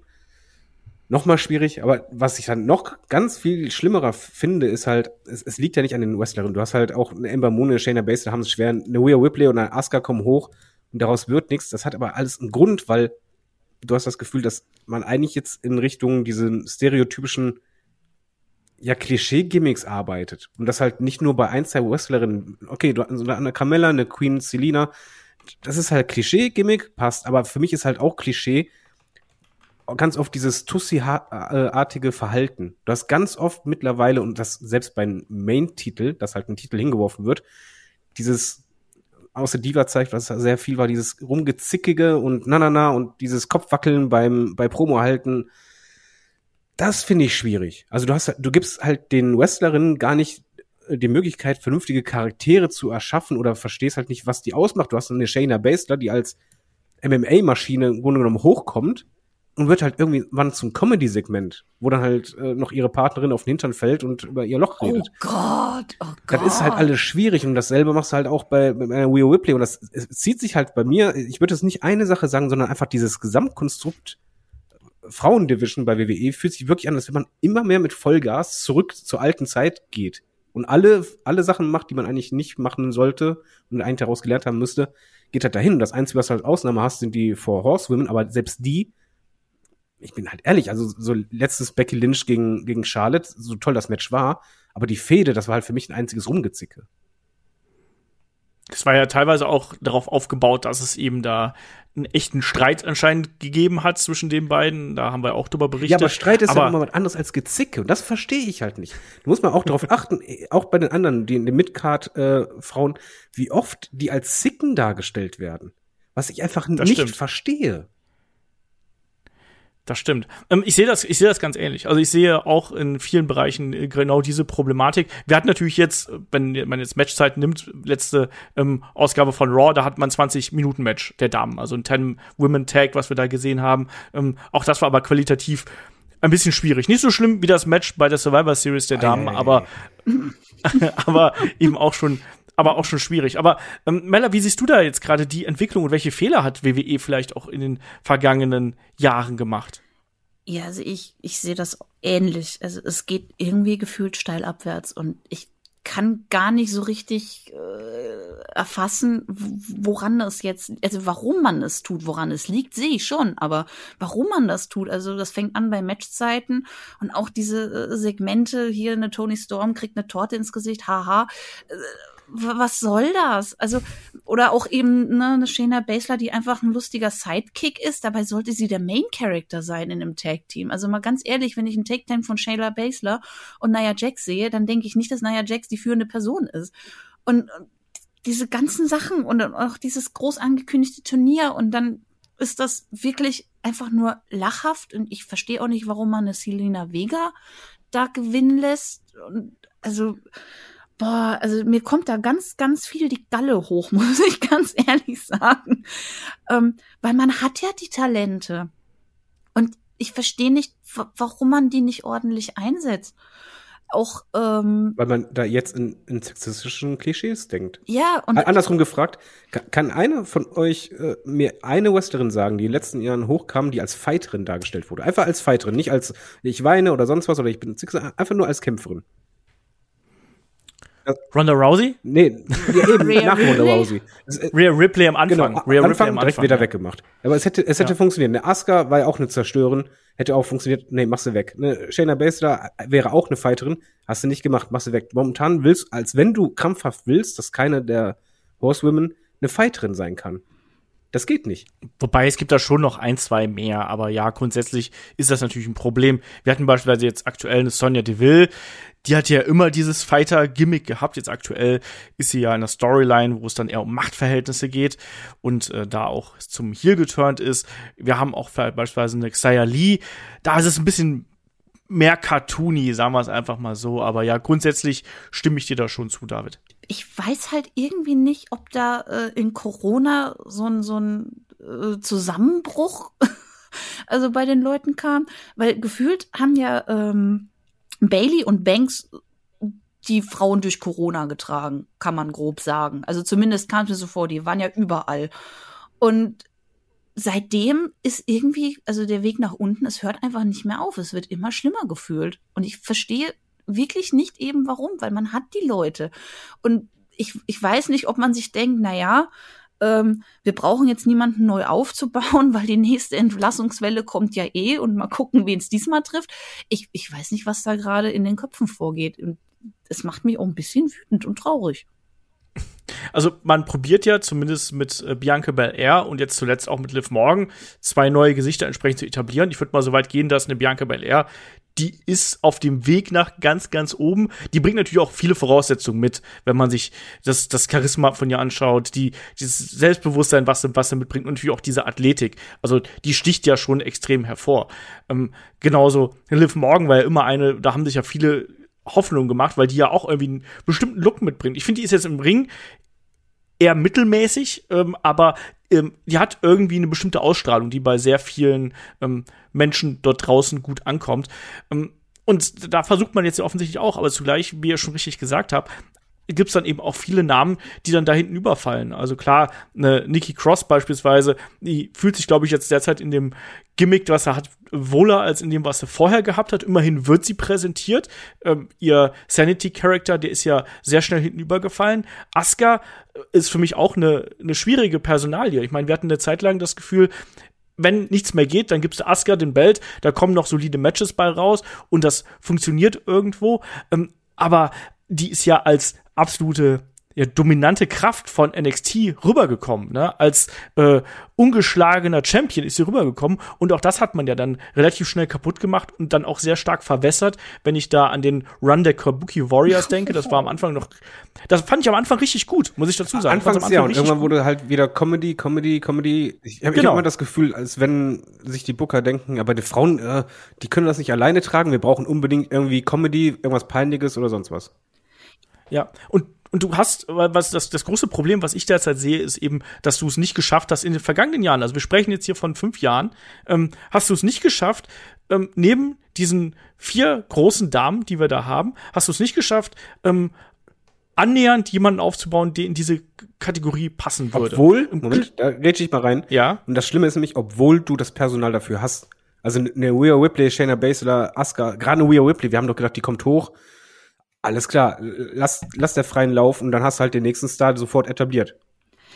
Nochmal schwierig, aber was ich dann noch ganz viel schlimmerer finde, ist halt, es, es liegt ja nicht an den Wrestlerinnen. Du hast halt auch eine Ember Moon, eine Shayna Baszler haben es schwer, eine Rhea Ripley und eine Asuka kommen hoch und daraus wird nichts. Das hat aber alles einen Grund, weil du hast das Gefühl, dass man eigentlich jetzt in Richtung diesen stereotypischen ja, Klischee-Gimmicks arbeitet. Und das halt nicht nur bei ein, zwei Wrestlerinnen, okay, du hast eine Carmella, eine Queen Selina, das ist halt Klischee-Gimmick, passt, aber für mich ist halt auch Klischee, ganz oft dieses Tussi-artige Verhalten. Du hast ganz oft mittlerweile, und das selbst beim Main-Titel, dass halt ein Titel hingeworfen wird, dieses außer Diva zeigt, was sehr viel war, dieses rumgezickige und na na na und dieses Kopfwackeln beim bei Promo halten. Das finde ich schwierig. Also du hast du gibst halt den Wrestlerinnen gar nicht äh, die Möglichkeit vernünftige Charaktere zu erschaffen oder verstehst halt nicht, was die ausmacht. Du hast eine Shayna Baszler, die als MMA Maschine im Grunde genommen hochkommt und wird halt irgendwie wann zum Comedy-Segment, wo dann halt äh, noch ihre Partnerin auf den Hintern fällt und über ihr Loch redet. Oh Gott, oh Gott. Das ist halt alles schwierig und dasselbe machst du halt auch bei, bei einer Wheel Ripley und das es zieht sich halt bei mir, ich würde es nicht eine Sache sagen, sondern einfach dieses Gesamtkonstrukt Frauendivision bei WWE fühlt sich wirklich an, als wenn man immer mehr mit Vollgas zurück zur alten Zeit geht und alle, alle Sachen macht, die man eigentlich nicht machen sollte und eigentlich daraus gelernt haben müsste, geht halt dahin. Und das Einzige, was du als Ausnahme hast, sind die Four Horsewomen, aber selbst die ich bin halt ehrlich, also so letztes Becky Lynch gegen, gegen Charlotte, so toll das Match war, aber die Fehde, das war halt für mich ein einziges Rumgezicke. Das war ja teilweise auch darauf aufgebaut, dass es eben da einen echten Streit anscheinend gegeben hat zwischen den beiden. Da haben wir auch drüber berichtet. Ja, aber Streit ist aber ja immer was anderes als Gezicke. Und das verstehe ich halt nicht. Du musst mal auch darauf achten, auch bei den anderen, die in den Midcard-Frauen, äh, wie oft die als Zicken dargestellt werden. Was ich einfach das nicht stimmt. verstehe. Das stimmt. Ähm, ich sehe das, ich sehe das ganz ähnlich. Also ich sehe auch in vielen Bereichen äh, genau diese Problematik. Wir hatten natürlich jetzt, wenn man jetzt Matchzeit nimmt, letzte ähm, Ausgabe von Raw, da hat man 20 Minuten Match der Damen, also ein 10 Women Tag, was wir da gesehen haben. Ähm, auch das war aber qualitativ ein bisschen schwierig. Nicht so schlimm wie das Match bei der Survivor Series der Damen, ei, aber aber eben auch schon aber auch schon schwierig. Aber ähm, Mella, wie siehst du da jetzt gerade die Entwicklung und welche Fehler hat WWE vielleicht auch in den vergangenen Jahren gemacht? Ja, also ich, ich sehe das ähnlich. Also es geht irgendwie gefühlt steil abwärts und ich kann gar nicht so richtig äh, erfassen, woran es jetzt, also warum man es tut, woran es liegt, sehe ich schon, aber warum man das tut, also das fängt an bei Matchzeiten und auch diese äh, Segmente hier, eine Tony Storm kriegt eine Torte ins Gesicht, haha. Äh, was soll das? Also, oder auch eben ne, eine Shayna Baszler, die einfach ein lustiger Sidekick ist. Dabei sollte sie der Main Character sein in einem Tag Team. Also mal ganz ehrlich, wenn ich einen Tag Team von Shayna Baszler und Nia Jax sehe, dann denke ich nicht, dass Nia Jax die führende Person ist. Und diese ganzen Sachen und auch dieses groß angekündigte Turnier und dann ist das wirklich einfach nur lachhaft und ich verstehe auch nicht, warum man eine Selena Vega da gewinnen lässt. Und also boah, also mir kommt da ganz, ganz viel die Galle hoch, muss ich ganz ehrlich sagen. Ähm, weil man hat ja die Talente. Und ich verstehe nicht, warum man die nicht ordentlich einsetzt. Auch, ähm, Weil man da jetzt in, in sexistischen Klischees denkt. Ja, und. Andersrum gefragt, kann, kann einer von euch äh, mir eine Wrestlerin sagen, die in den letzten Jahren hochkam, die als Fighterin dargestellt wurde? Einfach als Fighterin, nicht als ich weine oder sonst was oder ich bin einfach nur als Kämpferin. Ronda Rousey? Nee, ja, eben, nach Ronda Rousey. Äh, Rhea Ripley am Anfang. Genau, Rhea Anfang Ripley am direkt Anfang, wieder ja. weggemacht. Aber es hätte, es hätte ja. funktioniert. Eine Asuka war ja auch eine Zerstörerin, hätte auch funktioniert. Nee, mach sie weg. Eine Shayna Baszler wäre auch eine Fighterin, hast du nicht gemacht, mach sie weg. Momentan willst, als wenn du krampfhaft willst, dass keine der Horsewomen eine Fighterin sein kann. Das geht nicht. Wobei es gibt da schon noch ein, zwei mehr, aber ja, grundsätzlich ist das natürlich ein Problem. Wir hatten beispielsweise jetzt aktuell eine Sonja Deville, die hat ja immer dieses Fighter-Gimmick gehabt. Jetzt aktuell ist sie ja in der Storyline, wo es dann eher um Machtverhältnisse geht und äh, da auch zum Heel geturnt ist. Wir haben auch beispielsweise eine Xia Lee. Da ist es ein bisschen mehr cartoony, sagen wir es einfach mal so. Aber ja, grundsätzlich stimme ich dir da schon zu, David. Ich weiß halt irgendwie nicht, ob da äh, in Corona so ein, so ein äh, Zusammenbruch also bei den Leuten kam, weil gefühlt haben ja ähm, Bailey und Banks die Frauen durch Corona getragen, kann man grob sagen. Also zumindest kam es mir so vor, die waren ja überall. Und seitdem ist irgendwie, also der Weg nach unten, es hört einfach nicht mehr auf. Es wird immer schlimmer gefühlt. Und ich verstehe wirklich nicht eben warum, weil man hat die Leute. Und ich, ich weiß nicht, ob man sich denkt, na ja, ähm, wir brauchen jetzt niemanden neu aufzubauen, weil die nächste Entlassungswelle kommt ja eh und mal gucken, wen es diesmal trifft. Ich, ich weiß nicht, was da gerade in den Köpfen vorgeht. Und es macht mich auch ein bisschen wütend und traurig. Also man probiert ja zumindest mit äh, Bianca Belair und jetzt zuletzt auch mit Liv Morgan zwei neue Gesichter entsprechend zu etablieren. Ich würde mal so weit gehen, dass eine Bianca Belair die ist auf dem Weg nach ganz, ganz oben. Die bringt natürlich auch viele Voraussetzungen mit, wenn man sich das, das Charisma von ihr anschaut, die, dieses Selbstbewusstsein, was was sie mitbringt und natürlich auch diese Athletik. Also, die sticht ja schon extrem hervor. Ähm, genauso Liv Morgan war ja immer eine, da haben sich ja viele Hoffnungen gemacht, weil die ja auch irgendwie einen bestimmten Look mitbringt. Ich finde, die ist jetzt im Ring eher mittelmäßig, ähm, aber ähm, die hat irgendwie eine bestimmte Ausstrahlung, die bei sehr vielen ähm, Menschen dort draußen gut ankommt. Ähm, und da versucht man jetzt ja offensichtlich auch, aber zugleich, wie ihr schon richtig gesagt habt, gibt es dann eben auch viele Namen, die dann da hinten überfallen. Also klar, eine Nikki Cross beispielsweise, die fühlt sich, glaube ich, jetzt derzeit in dem Gimmick, was er hat, wohler als in dem, was er vorher gehabt hat. Immerhin wird sie präsentiert. Ähm, ihr Sanity-Character, der ist ja sehr schnell hinten übergefallen. Asuka ist für mich auch eine, eine schwierige Personalie. Ich meine, wir hatten eine Zeit lang das Gefühl, wenn nichts mehr geht, dann gibst du Asuka den Belt, da kommen noch solide Matches bei raus und das funktioniert irgendwo. Ähm, aber die ist ja als absolute ja, dominante Kraft von NXT rübergekommen, ne? Als äh, ungeschlagener Champion ist sie rübergekommen und auch das hat man ja dann relativ schnell kaputt gemacht und dann auch sehr stark verwässert, wenn ich da an den Run der Kabuki Warriors denke, das war am Anfang noch das fand ich am Anfang richtig gut, muss ich dazu sagen. Anfangs Anfang ja und irgendwann gut. wurde halt wieder Comedy, Comedy, Comedy. Ich habe genau. hab immer das Gefühl, als wenn sich die Booker denken, aber die Frauen, äh, die können das nicht alleine tragen, wir brauchen unbedingt irgendwie Comedy, irgendwas peinliches oder sonst was. Ja, und und du hast, was das, das große Problem, was ich derzeit sehe, ist eben, dass du es nicht geschafft hast in den vergangenen Jahren, also wir sprechen jetzt hier von fünf Jahren, ähm, hast du es nicht geschafft, ähm, neben diesen vier großen Damen, die wir da haben, hast du es nicht geschafft, ähm, annähernd jemanden aufzubauen, der in diese Kategorie passen würde. Obwohl, Moment, da rede ich mal rein. Ja. Und das Schlimme ist nämlich, obwohl du das Personal dafür hast. Also eine Rhea Ripley, Shayna Baszler, Asuka, gerade eine Rhea Ripley, wir haben doch gedacht, die kommt hoch alles klar, lass, lass der freien Lauf und dann hast du halt den nächsten Star sofort etabliert.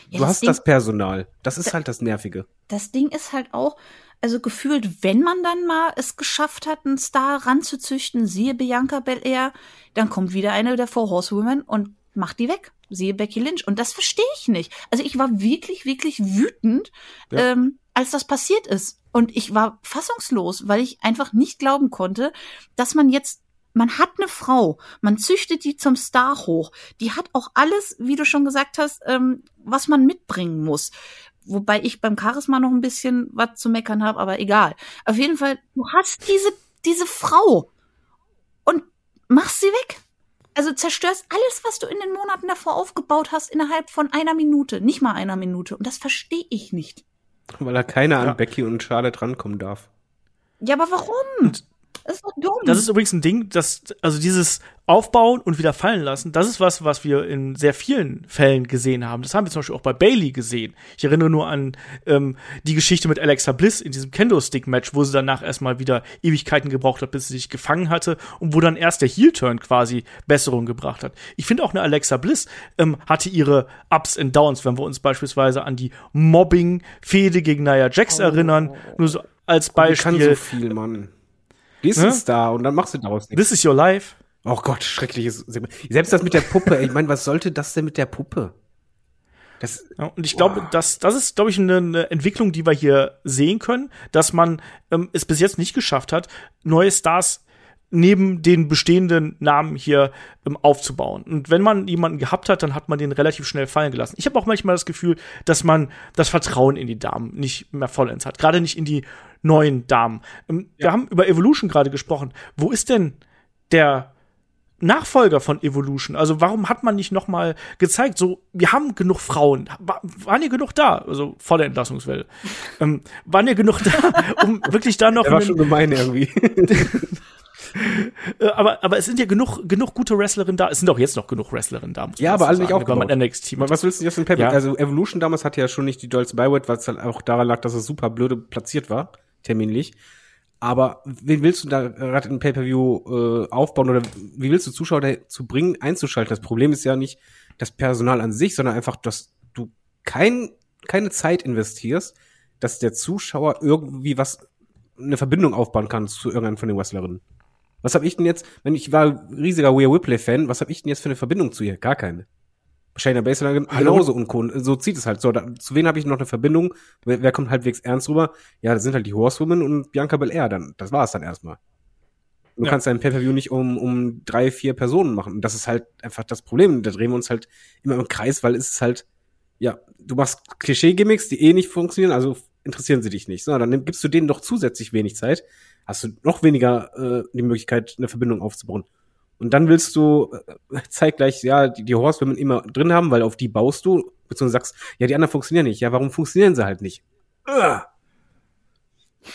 Ja, du das hast Ding, das Personal. Das ist da, halt das Nervige. Das Ding ist halt auch, also gefühlt, wenn man dann mal es geschafft hat, einen Star ranzuzüchten, siehe Bianca Belair, dann kommt wieder eine der Four Horsewomen und macht die weg. Siehe Becky Lynch. Und das verstehe ich nicht. Also ich war wirklich, wirklich wütend, ja. ähm, als das passiert ist. Und ich war fassungslos, weil ich einfach nicht glauben konnte, dass man jetzt man hat eine Frau, man züchtet die zum Star hoch. Die hat auch alles, wie du schon gesagt hast, ähm, was man mitbringen muss. Wobei ich beim Charisma noch ein bisschen was zu meckern habe, aber egal. Auf jeden Fall, du hast diese, diese Frau und machst sie weg. Also zerstörst alles, was du in den Monaten davor aufgebaut hast, innerhalb von einer Minute, nicht mal einer Minute. Und das verstehe ich nicht. Weil da keiner ja. an Becky und Charlotte rankommen darf. Ja, aber warum? Und das ist doch dumm. Das ist übrigens ein Ding, dass, also dieses Aufbauen und wieder fallen lassen, das ist was, was wir in sehr vielen Fällen gesehen haben. Das haben wir zum Beispiel auch bei Bailey gesehen. Ich erinnere nur an ähm, die Geschichte mit Alexa Bliss in diesem Kendo-Stick-Match, wo sie danach erstmal wieder Ewigkeiten gebraucht hat, bis sie sich gefangen hatte und wo dann erst der Heel-Turn quasi Besserung gebracht hat. Ich finde auch eine Alexa Bliss ähm, hatte ihre Ups and Downs, wenn wir uns beispielsweise an die Mobbing-Fehde gegen Nia Jax oh. erinnern. Nur so als Beispiel. Die kann so viel, Mann. Ist ne? und dann machst du daraus nichts. This is your life. Oh Gott, schreckliches. Selbst das mit der Puppe, ich meine, was sollte das denn mit der Puppe? Das, ja, und ich glaube, das, das ist, glaube ich, eine, eine, Entwicklung, die wir hier sehen können, dass man ähm, es bis jetzt nicht geschafft hat, neue Stars neben den bestehenden Namen hier ähm, aufzubauen. Und wenn man jemanden gehabt hat, dann hat man den relativ schnell fallen gelassen. Ich habe auch manchmal das Gefühl, dass man das Vertrauen in die Damen nicht mehr vollends hat. Gerade nicht in die neuen Damen. Ähm, ja. Wir haben über Evolution gerade gesprochen. Wo ist denn der Nachfolger von Evolution. Also warum hat man nicht noch mal gezeigt, so wir haben genug Frauen, waren hier genug da, also vor der Entlassungswelle, ähm, waren hier genug da, um wirklich da noch der war schon gemein irgendwie. Äh, aber, aber es sind ja genug, genug gute Wrestlerinnen da. Es sind auch jetzt noch genug Wrestlerinnen da. ja, aber alle nicht aufgebaut. Man NXT was willst du jetzt in Pay ja. Also Evolution damals hatte ja schon nicht die Dolls Byword, weil es halt auch daran lag, dass es super blöde platziert war, terminlich. Aber wen willst du da gerade in Pay-Per-View äh, aufbauen oder wie willst du Zuschauer dazu bringen, einzuschalten? Das Problem ist ja nicht das Personal an sich, sondern einfach, dass du kein, keine Zeit investierst, dass der Zuschauer irgendwie was, eine Verbindung aufbauen kann zu irgendeinem von den Wrestlerinnen. Was habe ich denn jetzt, wenn ich war riesiger Weir Whipley-Fan, was habe ich denn jetzt für eine Verbindung zu ihr? Gar keine. Shayna Baszler genauso uncool. So zieht es halt. So, da, zu wen habe ich noch eine Verbindung? Wer, wer kommt halbwegs ernst rüber? Ja, das sind halt die Horsewomen und Bianca Belair. Dann, das war es dann erstmal. Du ja. kannst dein Pay-Per-View nicht um, um drei, vier Personen machen. Und das ist halt einfach das Problem. Da drehen wir uns halt immer im Kreis, weil es ist halt, ja, du machst Klischee-Gimmicks, die eh nicht funktionieren, also interessieren sie dich nicht. So, dann gibst du denen doch zusätzlich wenig Zeit. Hast du noch weniger äh, die Möglichkeit, eine Verbindung aufzubauen. Und dann willst du äh, zeitgleich, ja, die, die Horsewomen immer drin haben, weil auf die baust du, beziehungsweise sagst, ja, die anderen funktionieren nicht. Ja, warum funktionieren sie halt nicht?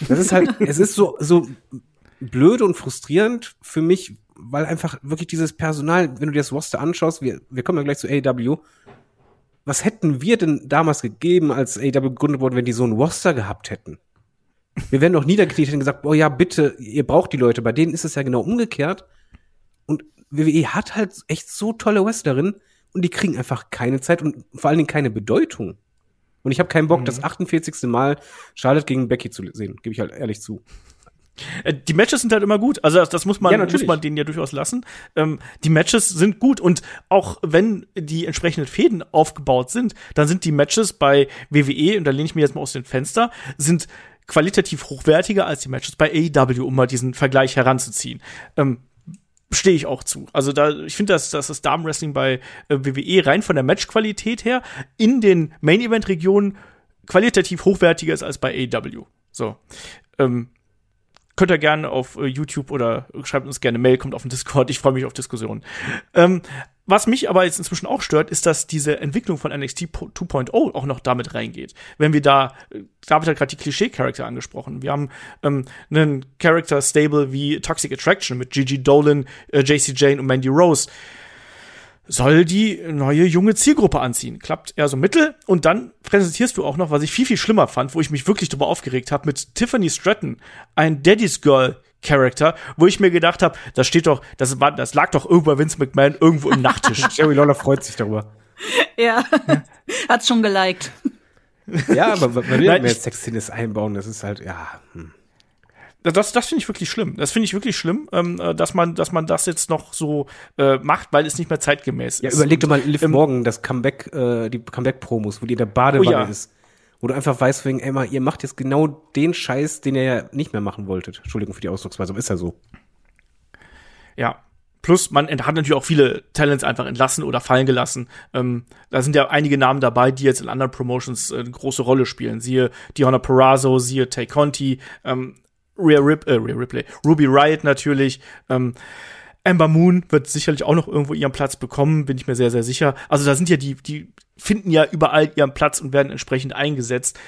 Das ist halt, es ist so, so blöd und frustrierend für mich, weil einfach wirklich dieses Personal, wenn du dir das Roster anschaust, wir, wir kommen ja gleich zu AW, was hätten wir denn damals gegeben, als AW gegründet wurde, wenn die so ein Roster gehabt hätten? Wir wären doch niedergekniet und gesagt, oh ja, bitte, ihr braucht die Leute. Bei denen ist es ja genau umgekehrt. Und WWE hat halt echt so tolle Wrestlerinnen und die kriegen einfach keine Zeit und vor allen Dingen keine Bedeutung. Und ich habe keinen Bock, mhm. das 48. Mal Charlotte gegen Becky zu sehen, gebe ich halt ehrlich zu. Äh, die Matches sind halt immer gut. Also das, das muss man, ja, muss man denen ja durchaus lassen. Ähm, die Matches sind gut und auch wenn die entsprechenden Fäden aufgebaut sind, dann sind die Matches bei WWE, und da lehne ich mir jetzt mal aus dem Fenster, sind qualitativ hochwertiger als die Matches bei AEW, um mal diesen Vergleich heranzuziehen. Ähm, stehe ich auch zu. Also da, ich finde, dass, dass das Damenwrestling bei äh, WWE rein von der Matchqualität her in den Main-Event-Regionen qualitativ hochwertiger ist als bei AEW. So. Ähm, könnt ihr gerne auf äh, YouTube oder schreibt uns gerne Mail, kommt auf den Discord. Ich freue mich auf Diskussionen. Ähm, was mich aber jetzt inzwischen auch stört, ist, dass diese Entwicklung von NXT 2.0 auch noch damit reingeht. Wenn wir da, äh, David hat gerade die Klischee-Charakter angesprochen. Wir haben ähm, einen Character-Stable wie Toxic Attraction mit Gigi Dolan, äh, JC Jane und Mandy Rose soll die neue junge Zielgruppe anziehen. Klappt eher so mittel. Und dann präsentierst du auch noch, was ich viel, viel schlimmer fand, wo ich mich wirklich darüber aufgeregt habe, mit Tiffany Stratton, ein Daddy's Girl Character, wo ich mir gedacht habe, das steht doch, das, war, das lag doch irgendwo bei Vince McMahon irgendwo im Nachttisch. Jerry Lawler freut sich darüber. Ja, hat's schon geliked. Ja, aber man will mehr Sexiness einbauen, das ist halt, ja. Hm das, das finde ich wirklich schlimm. Das finde ich wirklich schlimm, ähm, äh, dass man, dass man das jetzt noch so äh, macht, weil es nicht mehr zeitgemäß ist. Ja, überleg dir mal Liv ähm, Morgan, das Comeback, äh, die Comeback-Promos, wo die in der Badewanne oh ja. ist. Wo du einfach weißt, wegen, ey, mal, ihr macht jetzt genau den Scheiß, den ihr ja nicht mehr machen wolltet. Entschuldigung für die Ausdrucksweise, aber ist ja so. Ja. Plus, man hat natürlich auch viele Talents einfach entlassen oder fallen gelassen. Ähm, da sind ja einige Namen dabei, die jetzt in anderen Promotions äh, eine große Rolle spielen. Siehe Diona Perazzo, siehe Tay Conti. Ähm, Rhea, Rip, äh, Rhea Ripley, Ruby Riot natürlich. Ähm, Amber Moon wird sicherlich auch noch irgendwo ihren Platz bekommen, bin ich mir sehr, sehr sicher. Also da sind ja die, die finden ja überall ihren Platz und werden entsprechend eingesetzt.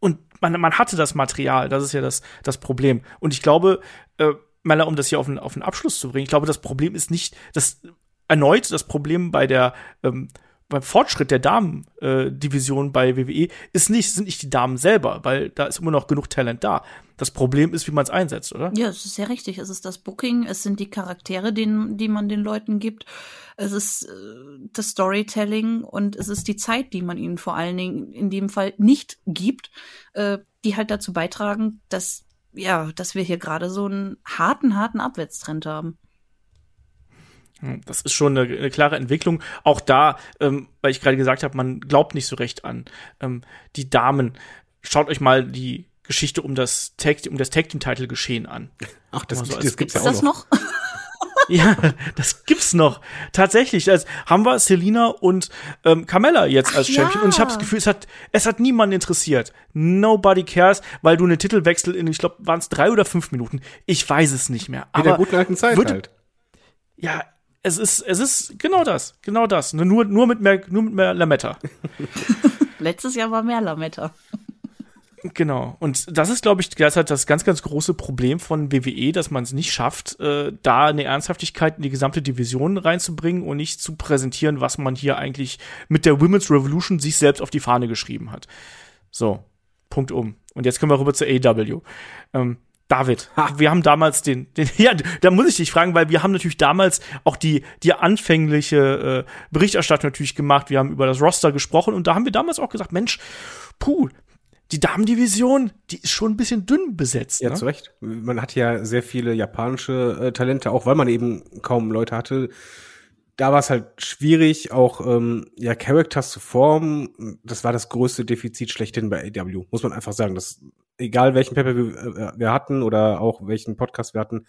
Und man, man hatte das Material, das ist ja das, das Problem. Und ich glaube, äh, Meller, um das hier auf den, auf den Abschluss zu bringen, ich glaube, das Problem ist nicht, das erneut das Problem bei der ähm, beim Fortschritt der Damen-Division äh, bei WWE ist nicht, sind nicht die Damen selber, weil da ist immer noch genug Talent da. Das Problem ist, wie man es einsetzt, oder? Ja, es ist sehr richtig. Es ist das Booking, es sind die Charaktere, den, die man den Leuten gibt, es ist äh, das Storytelling und es ist die Zeit, die man ihnen vor allen Dingen in dem Fall nicht gibt, äh, die halt dazu beitragen, dass ja, dass wir hier gerade so einen harten, harten Abwärtstrend haben. Das ist schon eine, eine klare Entwicklung. Auch da, ähm, weil ich gerade gesagt habe, man glaubt nicht so recht an ähm, die Damen. Schaut euch mal die Geschichte um das Tag, um das Tag Team Title Geschehen an. Ach, das, so das gibt's ja auch das noch. noch? ja, das gibt's noch. Tatsächlich. Also haben wir Selina und ähm, Carmella jetzt als Ach, Champion. Ja. Und ich habe das Gefühl, es hat, es hat niemanden interessiert. Nobody cares, weil du einen Titelwechsel in, ich glaube, waren es drei oder fünf Minuten. Ich weiß es nicht mehr. Aber in der guten alten Zeit würde, halt. Ja, es ist, es ist genau das, genau das. Nur, nur mit mehr, nur mit mehr Lametta. Letztes Jahr war mehr Lametta. Genau. Und das ist, glaube ich, derzeit das ganz, ganz große Problem von WWE, dass man es nicht schafft, äh, da eine Ernsthaftigkeit in die gesamte Division reinzubringen und nicht zu präsentieren, was man hier eigentlich mit der Women's Revolution sich selbst auf die Fahne geschrieben hat. So, Punkt um. Und jetzt können wir rüber zur AW. Ähm, David, ha. wir haben damals den, den, ja, da muss ich dich fragen, weil wir haben natürlich damals auch die, die anfängliche äh, Berichterstattung natürlich gemacht. Wir haben über das Roster gesprochen und da haben wir damals auch gesagt, Mensch, puh, die Damendivision, die ist schon ein bisschen dünn besetzt. Ja, ne? zu Recht. Man hat ja sehr viele japanische äh, Talente, auch weil man eben kaum Leute hatte. Da war es halt schwierig, auch ähm, ja Characters zu formen. Das war das größte Defizit schlechthin bei AW, muss man einfach sagen. Das, egal welchen Pepper wir, äh, wir hatten oder auch welchen Podcast wir hatten,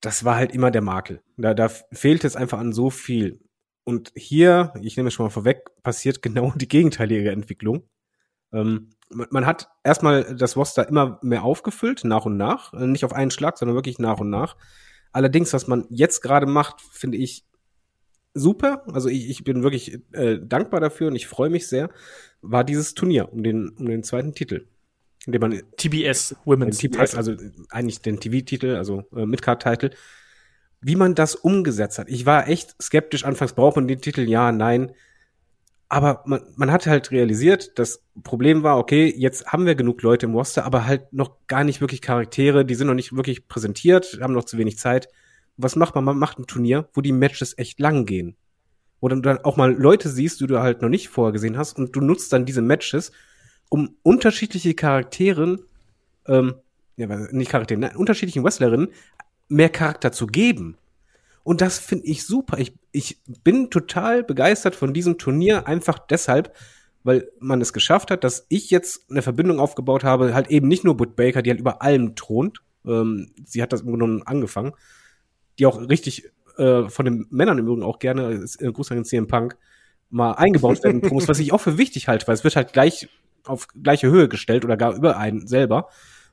das war halt immer der Makel. Da, da fehlt es einfach an so viel. Und hier, ich nehme es schon mal vorweg, passiert genau die gegenteilige Entwicklung. Ähm, man hat erstmal das Roster immer mehr aufgefüllt, nach und nach. Äh, nicht auf einen Schlag, sondern wirklich nach und nach. Allerdings, was man jetzt gerade macht, finde ich super. Also ich, ich bin wirklich äh, dankbar dafür und ich freue mich sehr, war dieses Turnier um den, um den zweiten Titel. In dem man TBS Women's TBS, also eigentlich den TV-Titel, also äh, Midcard-Titel. Wie man das umgesetzt hat. Ich war echt skeptisch anfangs, braucht man den Titel? Ja, nein aber man, man hat halt realisiert, das Problem war, okay, jetzt haben wir genug Leute im Roster, aber halt noch gar nicht wirklich Charaktere, die sind noch nicht wirklich präsentiert, haben noch zu wenig Zeit. Was macht man? Man macht ein Turnier, wo die Matches echt lang gehen. Wo du dann auch mal Leute siehst, die du halt noch nicht vorher gesehen hast und du nutzt dann diese Matches, um unterschiedliche Charakteren, ähm, ja, nicht Charaktere, nein, unterschiedlichen Wrestlerinnen mehr Charakter zu geben. Und das finde ich super. Ich, ich bin total begeistert von diesem Turnier, einfach deshalb, weil man es geschafft hat, dass ich jetzt eine Verbindung aufgebaut habe, halt eben nicht nur Bud Baker, die halt über allem thront. Ähm, sie hat das im Grunde genommen angefangen, die auch richtig äh, von den Männern im Übrigen auch gerne, äh, Gruß den CM Punk, mal eingebaut werden muss, was ich auch für wichtig halte, weil es wird halt gleich auf gleiche Höhe gestellt oder gar über einen selber.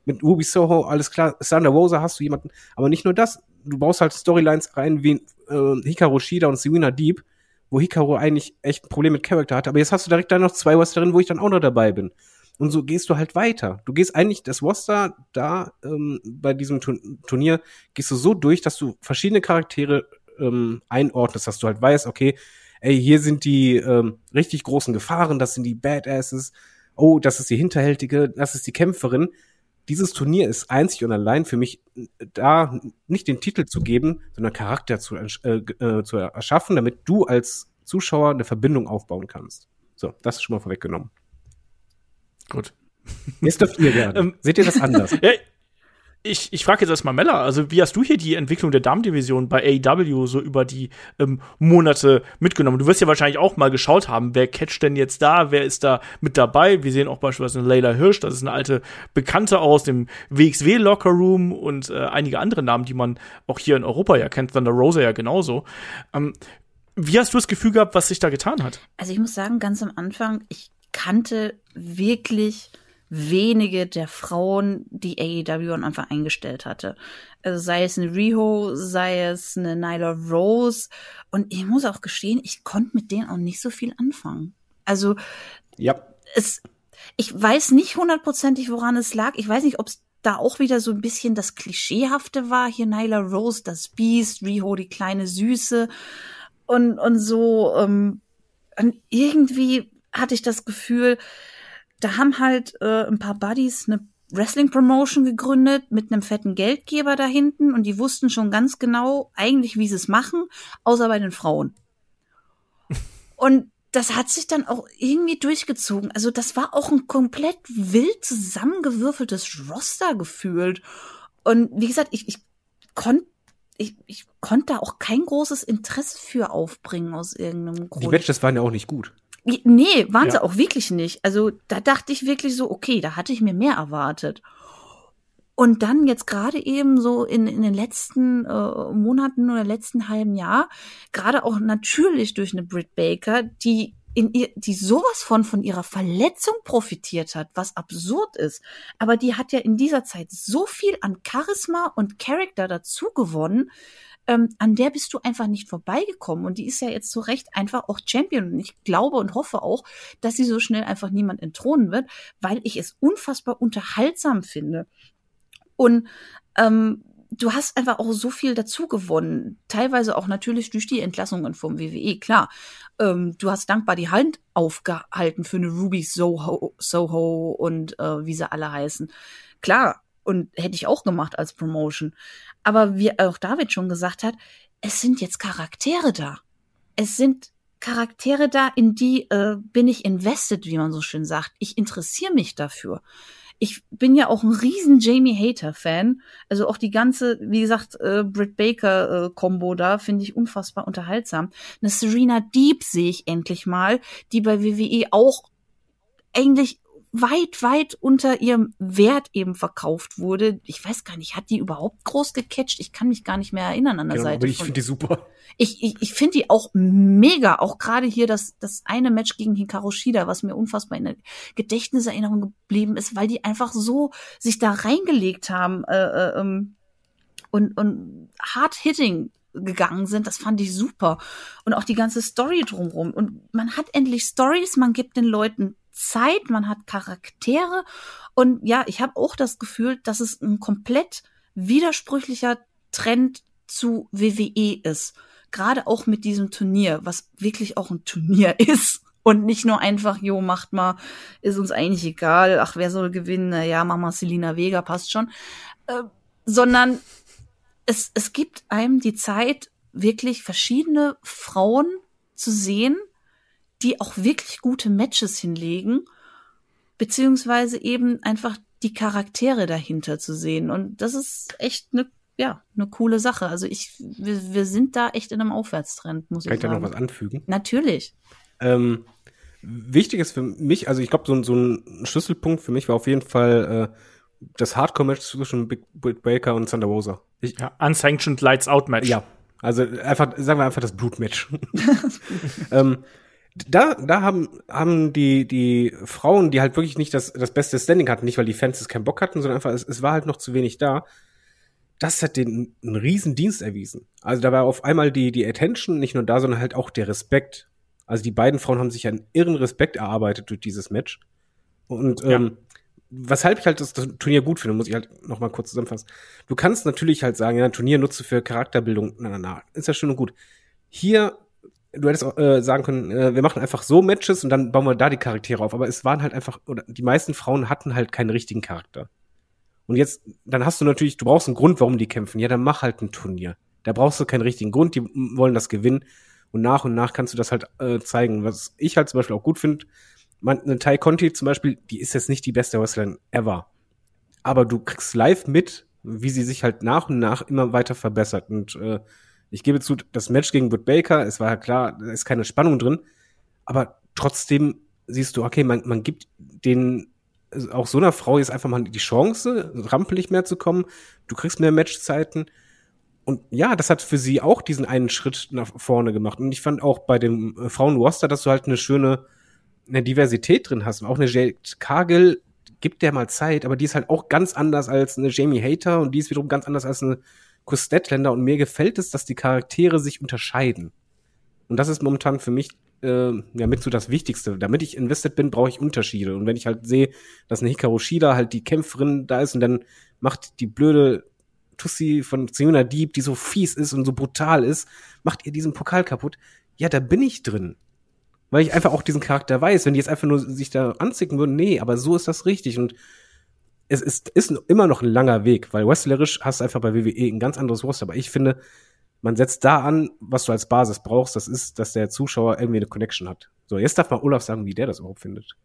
Mit Ruby Soho, alles klar, Thunder Rosa hast du jemanden, aber nicht nur das, du baust halt Storylines rein wie äh, Hikaru Shida und Serena Deep, wo Hikaru eigentlich echt ein Problem mit Charakter hatte. Aber jetzt hast du direkt da noch zwei Wrestlerinnen, wo ich dann auch noch dabei bin. Und so gehst du halt weiter. Du gehst eigentlich das Roster da ähm, bei diesem Turnier, gehst du so durch, dass du verschiedene Charaktere ähm, einordnest, dass du halt weißt, okay, ey, hier sind die ähm, richtig großen Gefahren, das sind die Badasses, oh, das ist die Hinterhältige, das ist die Kämpferin dieses Turnier ist einzig und allein für mich da nicht den Titel zu geben, sondern Charakter zu, äh, äh, zu erschaffen, damit du als Zuschauer eine Verbindung aufbauen kannst. So, das ist schon mal vorweggenommen. Gut. Jetzt dürft ihr gerne. Ähm, Seht ihr das anders? Ich, ich frage jetzt erstmal Mella, also wie hast du hier die Entwicklung der Damendivision bei AEW so über die ähm, Monate mitgenommen? Du wirst ja wahrscheinlich auch mal geschaut haben, wer catcht denn jetzt da, wer ist da mit dabei? Wir sehen auch beispielsweise Layla Hirsch, das ist eine alte Bekannte aus dem WXW Locker Room und äh, einige andere Namen, die man auch hier in Europa ja kennt, Thunder Rosa ja genauso. Ähm, wie hast du das Gefühl gehabt, was sich da getan hat? Also ich muss sagen, ganz am Anfang, ich kannte wirklich wenige der Frauen, die AEW am Anfang eingestellt hatte. Also sei es eine Riho, sei es eine Nyla Rose. Und ich muss auch gestehen, ich konnte mit denen auch nicht so viel anfangen. Also, ja. es, ich weiß nicht hundertprozentig, woran es lag. Ich weiß nicht, ob es da auch wieder so ein bisschen das Klischeehafte war. Hier Nyla Rose, das Beast, Riho, die kleine Süße. Und, und so, ähm, und irgendwie hatte ich das Gefühl, da haben halt äh, ein paar Buddies eine Wrestling-Promotion gegründet mit einem fetten Geldgeber da hinten und die wussten schon ganz genau eigentlich, wie sie es machen, außer bei den Frauen. und das hat sich dann auch irgendwie durchgezogen. Also das war auch ein komplett wild zusammengewürfeltes Roster gefühlt. Und wie gesagt, ich, ich konnte ich, ich konnte da auch kein großes Interesse für aufbringen aus irgendeinem Grund. Die Matches waren ja auch nicht gut. Nee, waren ja. sie auch wirklich nicht. Also da dachte ich wirklich so, okay, da hatte ich mir mehr erwartet. Und dann jetzt gerade eben so in, in den letzten äh, Monaten oder letzten halben Jahr, gerade auch natürlich durch eine Britt Baker, die in ihr, die sowas von von ihrer Verletzung profitiert hat, was absurd ist. Aber die hat ja in dieser Zeit so viel an Charisma und Charakter dazu gewonnen, ähm, an der bist du einfach nicht vorbeigekommen. Und die ist ja jetzt zu Recht einfach auch Champion. Und ich glaube und hoffe auch, dass sie so schnell einfach niemand entthronen wird, weil ich es unfassbar unterhaltsam finde. Und ähm, du hast einfach auch so viel dazu gewonnen. Teilweise auch natürlich durch die Entlassungen vom WWE, klar. Ähm, du hast dankbar die Hand aufgehalten für eine Ruby Soho, Soho und äh, wie sie alle heißen. Klar, und hätte ich auch gemacht als Promotion. Aber wie auch David schon gesagt hat, es sind jetzt Charaktere da. Es sind Charaktere da, in die äh, bin ich invested, wie man so schön sagt. Ich interessiere mich dafür ich bin ja auch ein riesen Jamie Hater Fan. Also auch die ganze, wie gesagt, äh, Britt Baker äh, da finde ich unfassbar unterhaltsam. Eine Serena Deep sehe ich endlich mal, die bei WWE auch eigentlich weit, weit unter ihrem Wert eben verkauft wurde. Ich weiß gar nicht, hat die überhaupt groß gecatcht? Ich kann mich gar nicht mehr erinnern an der genau, Seite. Aber ich finde die super. Ich, ich, ich finde die auch mega. Auch gerade hier das, das eine Match gegen Hikaru Shida, was mir unfassbar in der Gedächtniserinnerung geblieben ist, weil die einfach so sich da reingelegt haben äh, äh, ähm, und, und hard hitting gegangen sind, das fand ich super. Und auch die ganze Story drumrum. Und man hat endlich Stories, man gibt den Leuten Zeit, man hat Charaktere und ja, ich habe auch das Gefühl, dass es ein komplett widersprüchlicher Trend zu WWE ist. Gerade auch mit diesem Turnier, was wirklich auch ein Turnier ist. Und nicht nur einfach, jo, macht mal, ist uns eigentlich egal, ach, wer soll gewinnen, ja, mach mal Selina Vega, passt schon. Äh, sondern es, es gibt einem die Zeit, wirklich verschiedene Frauen zu sehen, die auch wirklich gute Matches hinlegen, beziehungsweise eben einfach die Charaktere dahinter zu sehen. Und das ist echt eine ja, eine coole Sache. Also ich, wir, wir sind da echt in einem Aufwärtstrend, muss Kann ich sagen. Kann ich da noch was anfügen? Natürlich. Ähm, wichtig ist für mich, also ich glaube, so, so ein Schlüsselpunkt für mich war auf jeden Fall äh, das Hardcore-Match zwischen Big Breaker und Thunder Rosa. Ich, ja, Unsanctioned Lights Out Match. Ja, also einfach, sagen wir einfach das Blutmatch. ähm, da, da haben, haben die, die Frauen, die halt wirklich nicht das, das beste Standing hatten, nicht weil die Fans es keinen Bock hatten, sondern einfach, es, es war halt noch zu wenig da. Das hat den einen riesen Dienst erwiesen. Also da war auf einmal die, die Attention nicht nur da, sondern halt auch der Respekt. Also die beiden Frauen haben sich einen irren Respekt erarbeitet durch dieses Match. Und ja. ähm, weshalb ich halt das, das, Turnier gut finde, muss ich halt noch mal kurz zusammenfassen. Du kannst natürlich halt sagen, ja, ein Turnier nutze für Charakterbildung, na, na, na, ist ja schön und gut. Hier du hättest auch äh, sagen können, äh, wir machen einfach so Matches und dann bauen wir da die Charaktere auf. Aber es waren halt einfach, oder die meisten Frauen hatten halt keinen richtigen Charakter. Und jetzt, dann hast du natürlich, du brauchst einen Grund, warum die kämpfen. Ja, dann mach halt ein Turnier. Da brauchst du keinen richtigen Grund, die wollen das gewinnen. Und nach und nach kannst du das halt äh, zeigen. Was ich halt zum Beispiel auch gut finde, eine Tai Conti zum Beispiel, die ist jetzt nicht die beste Wrestlerin ever. Aber du kriegst live mit, wie sie sich halt nach und nach immer weiter verbessert. Und äh, ich gebe zu, das Match gegen Britt Baker, es war ja klar, da ist keine Spannung drin, aber trotzdem siehst du, okay, man, man gibt den auch so einer Frau jetzt einfach mal die Chance, rampelig mehr zu kommen. Du kriegst mehr Matchzeiten. Und ja, das hat für sie auch diesen einen Schritt nach vorne gemacht. Und ich fand auch bei dem äh, Frauen-Roster, dass du halt eine schöne eine Diversität drin hast. Auch eine Jade Cargill gibt der mal Zeit, aber die ist halt auch ganz anders als eine Jamie Hater und die ist wiederum ganz anders als eine Chris Statlander und mir gefällt es, dass die Charaktere sich unterscheiden. Und das ist momentan für mich äh, ja mit so das Wichtigste. Damit ich invested bin, brauche ich Unterschiede. Und wenn ich halt sehe, dass eine Hikaru Shida halt die Kämpferin da ist und dann macht die blöde Tussi von Siona Dieb, die so fies ist und so brutal ist, macht ihr diesen Pokal kaputt. Ja, da bin ich drin. Weil ich einfach auch diesen Charakter weiß. Wenn die jetzt einfach nur sich da anzicken würden, nee, aber so ist das richtig. Und es ist, ist immer noch ein langer Weg, weil wrestlerisch hast du einfach bei WWE ein ganz anderes Roster. Aber ich finde, man setzt da an, was du als Basis brauchst. Das ist, dass der Zuschauer irgendwie eine Connection hat. So, jetzt darf mal Olaf sagen, wie der das überhaupt findet.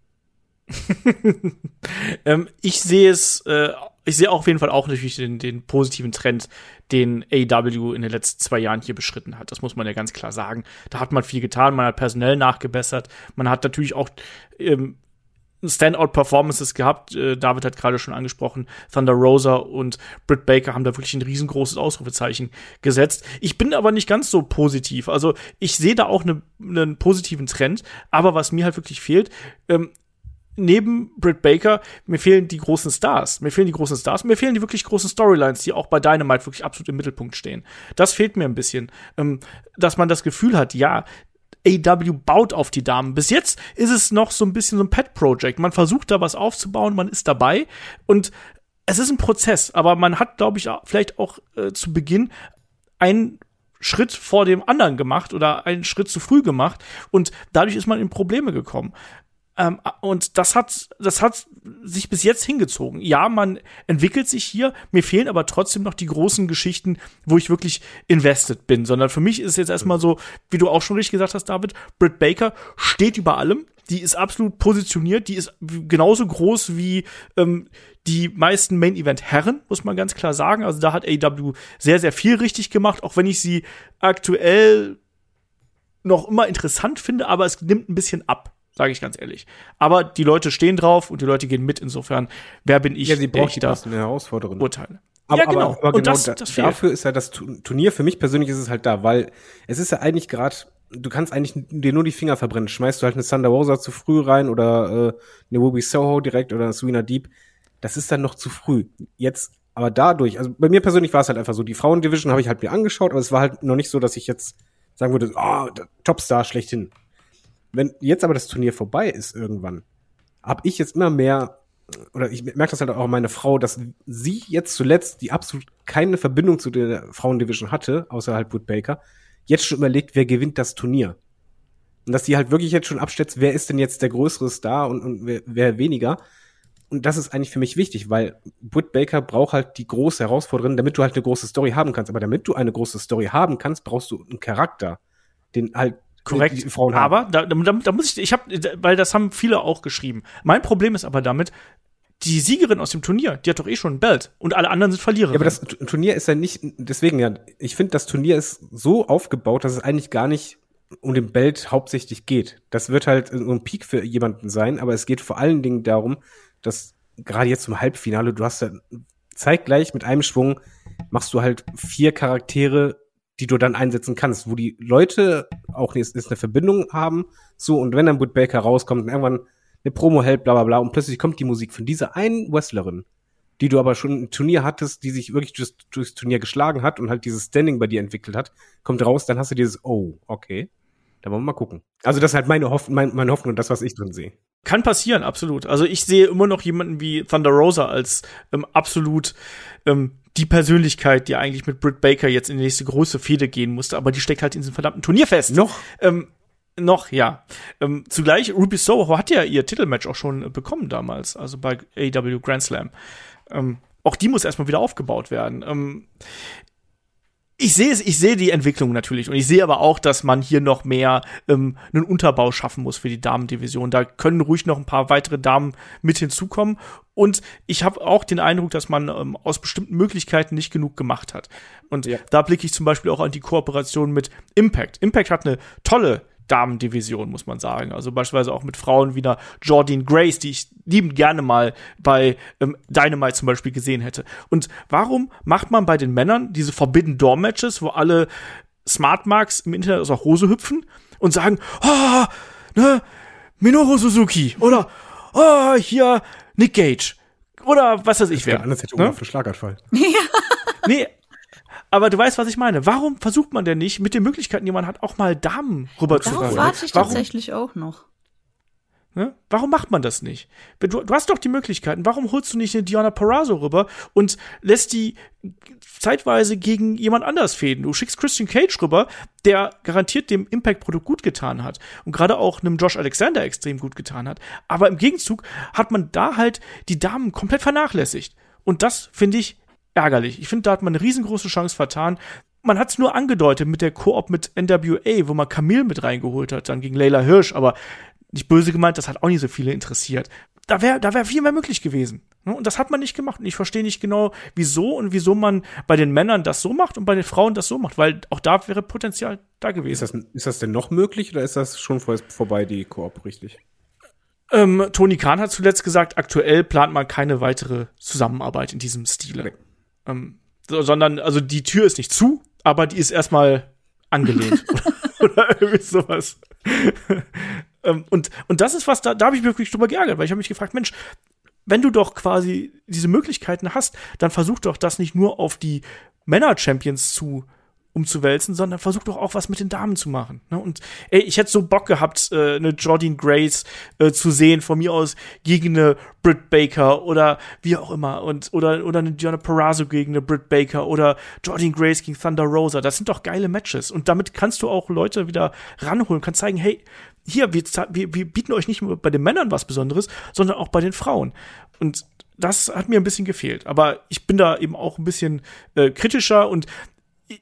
ähm, ich sehe es, äh, ich sehe auf jeden Fall auch natürlich den, den positiven Trend, den AW in den letzten zwei Jahren hier beschritten hat. Das muss man ja ganz klar sagen. Da hat man viel getan, man hat personell nachgebessert, man hat natürlich auch ähm, Standout-Performances gehabt. Äh, David hat gerade schon angesprochen, Thunder Rosa und Britt Baker haben da wirklich ein riesengroßes Ausrufezeichen gesetzt. Ich bin aber nicht ganz so positiv. Also ich sehe da auch einen ne positiven Trend, aber was mir halt wirklich fehlt, ähm, neben Britt Baker, mir fehlen die großen Stars. Mir fehlen die großen Stars. Mir fehlen die wirklich großen Storylines, die auch bei Dynamite wirklich absolut im Mittelpunkt stehen. Das fehlt mir ein bisschen. Ähm, dass man das Gefühl hat, ja, AW baut auf die Damen. Bis jetzt ist es noch so ein bisschen so ein Pet-Project. Man versucht da was aufzubauen, man ist dabei und es ist ein Prozess, aber man hat, glaube ich, vielleicht auch äh, zu Beginn einen Schritt vor dem anderen gemacht oder einen Schritt zu früh gemacht und dadurch ist man in Probleme gekommen. Ähm, und das hat, das hat sich bis jetzt hingezogen. Ja, man entwickelt sich hier. Mir fehlen aber trotzdem noch die großen Geschichten, wo ich wirklich invested bin. Sondern für mich ist es jetzt erstmal so, wie du auch schon richtig gesagt hast, David, Britt Baker steht über allem. Die ist absolut positioniert. Die ist genauso groß wie ähm, die meisten Main Event Herren, muss man ganz klar sagen. Also da hat AW sehr, sehr viel richtig gemacht, auch wenn ich sie aktuell noch immer interessant finde, aber es nimmt ein bisschen ab sage ich ganz ehrlich. Aber die Leute stehen drauf und die Leute gehen mit. Insofern, wer bin ich? Ja, sie braucht die passende Herausforderin. Urteile. Aber, ja, genau. Aber, aber genau das, da, das dafür ist ja das Turnier, für mich persönlich ist es halt da, weil es ist ja eigentlich gerade, du kannst eigentlich dir nur die Finger verbrennen. Schmeißt du halt eine Thunder Rosa zu früh rein oder äh, eine Ruby Soho direkt oder eine Serena Deep. Das ist dann noch zu früh. Jetzt, aber dadurch, also bei mir persönlich war es halt einfach so, die Frauendivision habe ich halt mir angeschaut, aber es war halt noch nicht so, dass ich jetzt sagen würde, oh, Topstar schlechthin. Wenn jetzt aber das Turnier vorbei ist irgendwann, habe ich jetzt immer mehr, oder ich merke das halt auch meine Frau, dass sie jetzt zuletzt, die absolut keine Verbindung zu der Frauendivision hatte, außer halt Wood Baker, jetzt schon überlegt, wer gewinnt das Turnier. Und dass die halt wirklich jetzt schon abstützt, wer ist denn jetzt der größere Star und, und wer, wer weniger. Und das ist eigentlich für mich wichtig, weil Wood Baker braucht halt die große Herausforderin, damit du halt eine große Story haben kannst. Aber damit du eine große Story haben kannst, brauchst du einen Charakter, den halt Korrekt. Aber da, da, da muss ich, ich habe, weil das haben viele auch geschrieben. Mein Problem ist aber damit, die Siegerin aus dem Turnier, die hat doch eh schon ein Belt und alle anderen sind Verlierer. Ja, aber das Turnier ist ja nicht, deswegen ja, ich finde, das Turnier ist so aufgebaut, dass es eigentlich gar nicht um den Belt hauptsächlich geht. Das wird halt so ein Peak für jemanden sein, aber es geht vor allen Dingen darum, dass gerade jetzt zum Halbfinale, du hast ja zeitgleich mit einem Schwung machst du halt vier Charaktere die du dann einsetzen kannst, wo die Leute auch ist, ist eine Verbindung haben, so, und wenn dann Wood Baker rauskommt und irgendwann eine Promo hält, bla bla bla, und plötzlich kommt die Musik von dieser einen Wrestlerin, die du aber schon ein Turnier hattest, die sich wirklich durchs, durchs Turnier geschlagen hat und halt dieses Standing bei dir entwickelt hat, kommt raus, dann hast du dieses, oh, okay. Da wollen wir mal gucken. Also das ist halt meine, Hoff mein, meine Hoffnung und das, was ich drin sehe. Kann passieren, absolut. Also ich sehe immer noch jemanden wie Thunder Rosa als ähm, absolut ähm, die Persönlichkeit, die eigentlich mit Britt Baker jetzt in die nächste große Fehde gehen musste, aber die steckt halt in diesem verdammten Turnier fest. Noch? Ähm, noch, ja. Ähm, zugleich, Ruby Soho hat ja ihr Titelmatch auch schon bekommen damals, also bei AW Grand Slam. Ähm, auch die muss erstmal wieder aufgebaut werden. Ähm, ich sehe es, ich sehe die Entwicklung natürlich und ich sehe aber auch, dass man hier noch mehr ähm, einen Unterbau schaffen muss für die Damendivision. Da können ruhig noch ein paar weitere Damen mit hinzukommen und ich habe auch den Eindruck, dass man ähm, aus bestimmten Möglichkeiten nicht genug gemacht hat. Und ja. da blicke ich zum Beispiel auch an die Kooperation mit Impact. Impact hat eine tolle Damendivision, muss man sagen. Also beispielsweise auch mit Frauen wie einer Jordine Grace, die ich liebend gerne mal bei ähm, Dynamite zum Beispiel gesehen hätte. Und warum macht man bei den Männern diese Forbidden Door Matches, wo alle Smart Marks im Internet aus der Hose hüpfen und sagen, ah, oh, ne, Minoru Suzuki oder oh, hier Nick Gage oder was weiß ich wer. Anders hätte ne? für Schlaganfall. Ja. nee, aber du weißt, was ich meine. Warum versucht man denn nicht, mit den Möglichkeiten, die man hat, auch mal Damen rüber zu Darauf warte ich Warum? tatsächlich auch noch. Ne? Warum macht man das nicht? Du, du, hast doch die Möglichkeiten. Warum holst du nicht eine Diana Parazzo rüber und lässt die zeitweise gegen jemand anders fäden? Du schickst Christian Cage rüber, der garantiert dem Impact-Produkt gut getan hat und gerade auch einem Josh Alexander extrem gut getan hat. Aber im Gegenzug hat man da halt die Damen komplett vernachlässigt. Und das finde ich ärgerlich. Ich finde, da hat man eine riesengroße Chance vertan. Man hat es nur angedeutet mit der Koop mit NWA, wo man Camille mit reingeholt hat, dann gegen Leila Hirsch, aber nicht böse gemeint, das hat auch nicht so viele interessiert. Da wäre da wär viel mehr möglich gewesen. Ne? Und das hat man nicht gemacht. Und ich verstehe nicht genau, wieso und wieso man bei den Männern das so macht und bei den Frauen das so macht, weil auch da wäre Potenzial da gewesen. Ist das, ist das denn noch möglich oder ist das schon vorbei, die Koop, richtig? Ähm, Tony Khan hat zuletzt gesagt, aktuell plant man keine weitere Zusammenarbeit in diesem Stile. Nee. Ähm, so, sondern, also die Tür ist nicht zu, aber die ist erstmal angelehnt. oder, irgendwie sowas. Ähm, und, und das ist was, da, da habe ich mich wirklich drüber geärgert, weil ich habe mich gefragt, Mensch, wenn du doch quasi diese Möglichkeiten hast, dann versuch doch das nicht nur auf die Männer-Champions zu umzuwälzen, sondern versuch doch auch was mit den Damen zu machen. Ne? Und ey, ich hätte so Bock gehabt, äh, eine Jordine Grace äh, zu sehen, von mir aus gegen eine Britt Baker oder wie auch immer. Und, oder, oder eine Diana Perazzo gegen eine Britt Baker oder Jordine Grace gegen Thunder Rosa. Das sind doch geile Matches. Und damit kannst du auch Leute wieder ranholen, kannst zeigen, hey, hier, wir, wir, wir bieten euch nicht nur bei den Männern was Besonderes, sondern auch bei den Frauen. Und das hat mir ein bisschen gefehlt. Aber ich bin da eben auch ein bisschen äh, kritischer und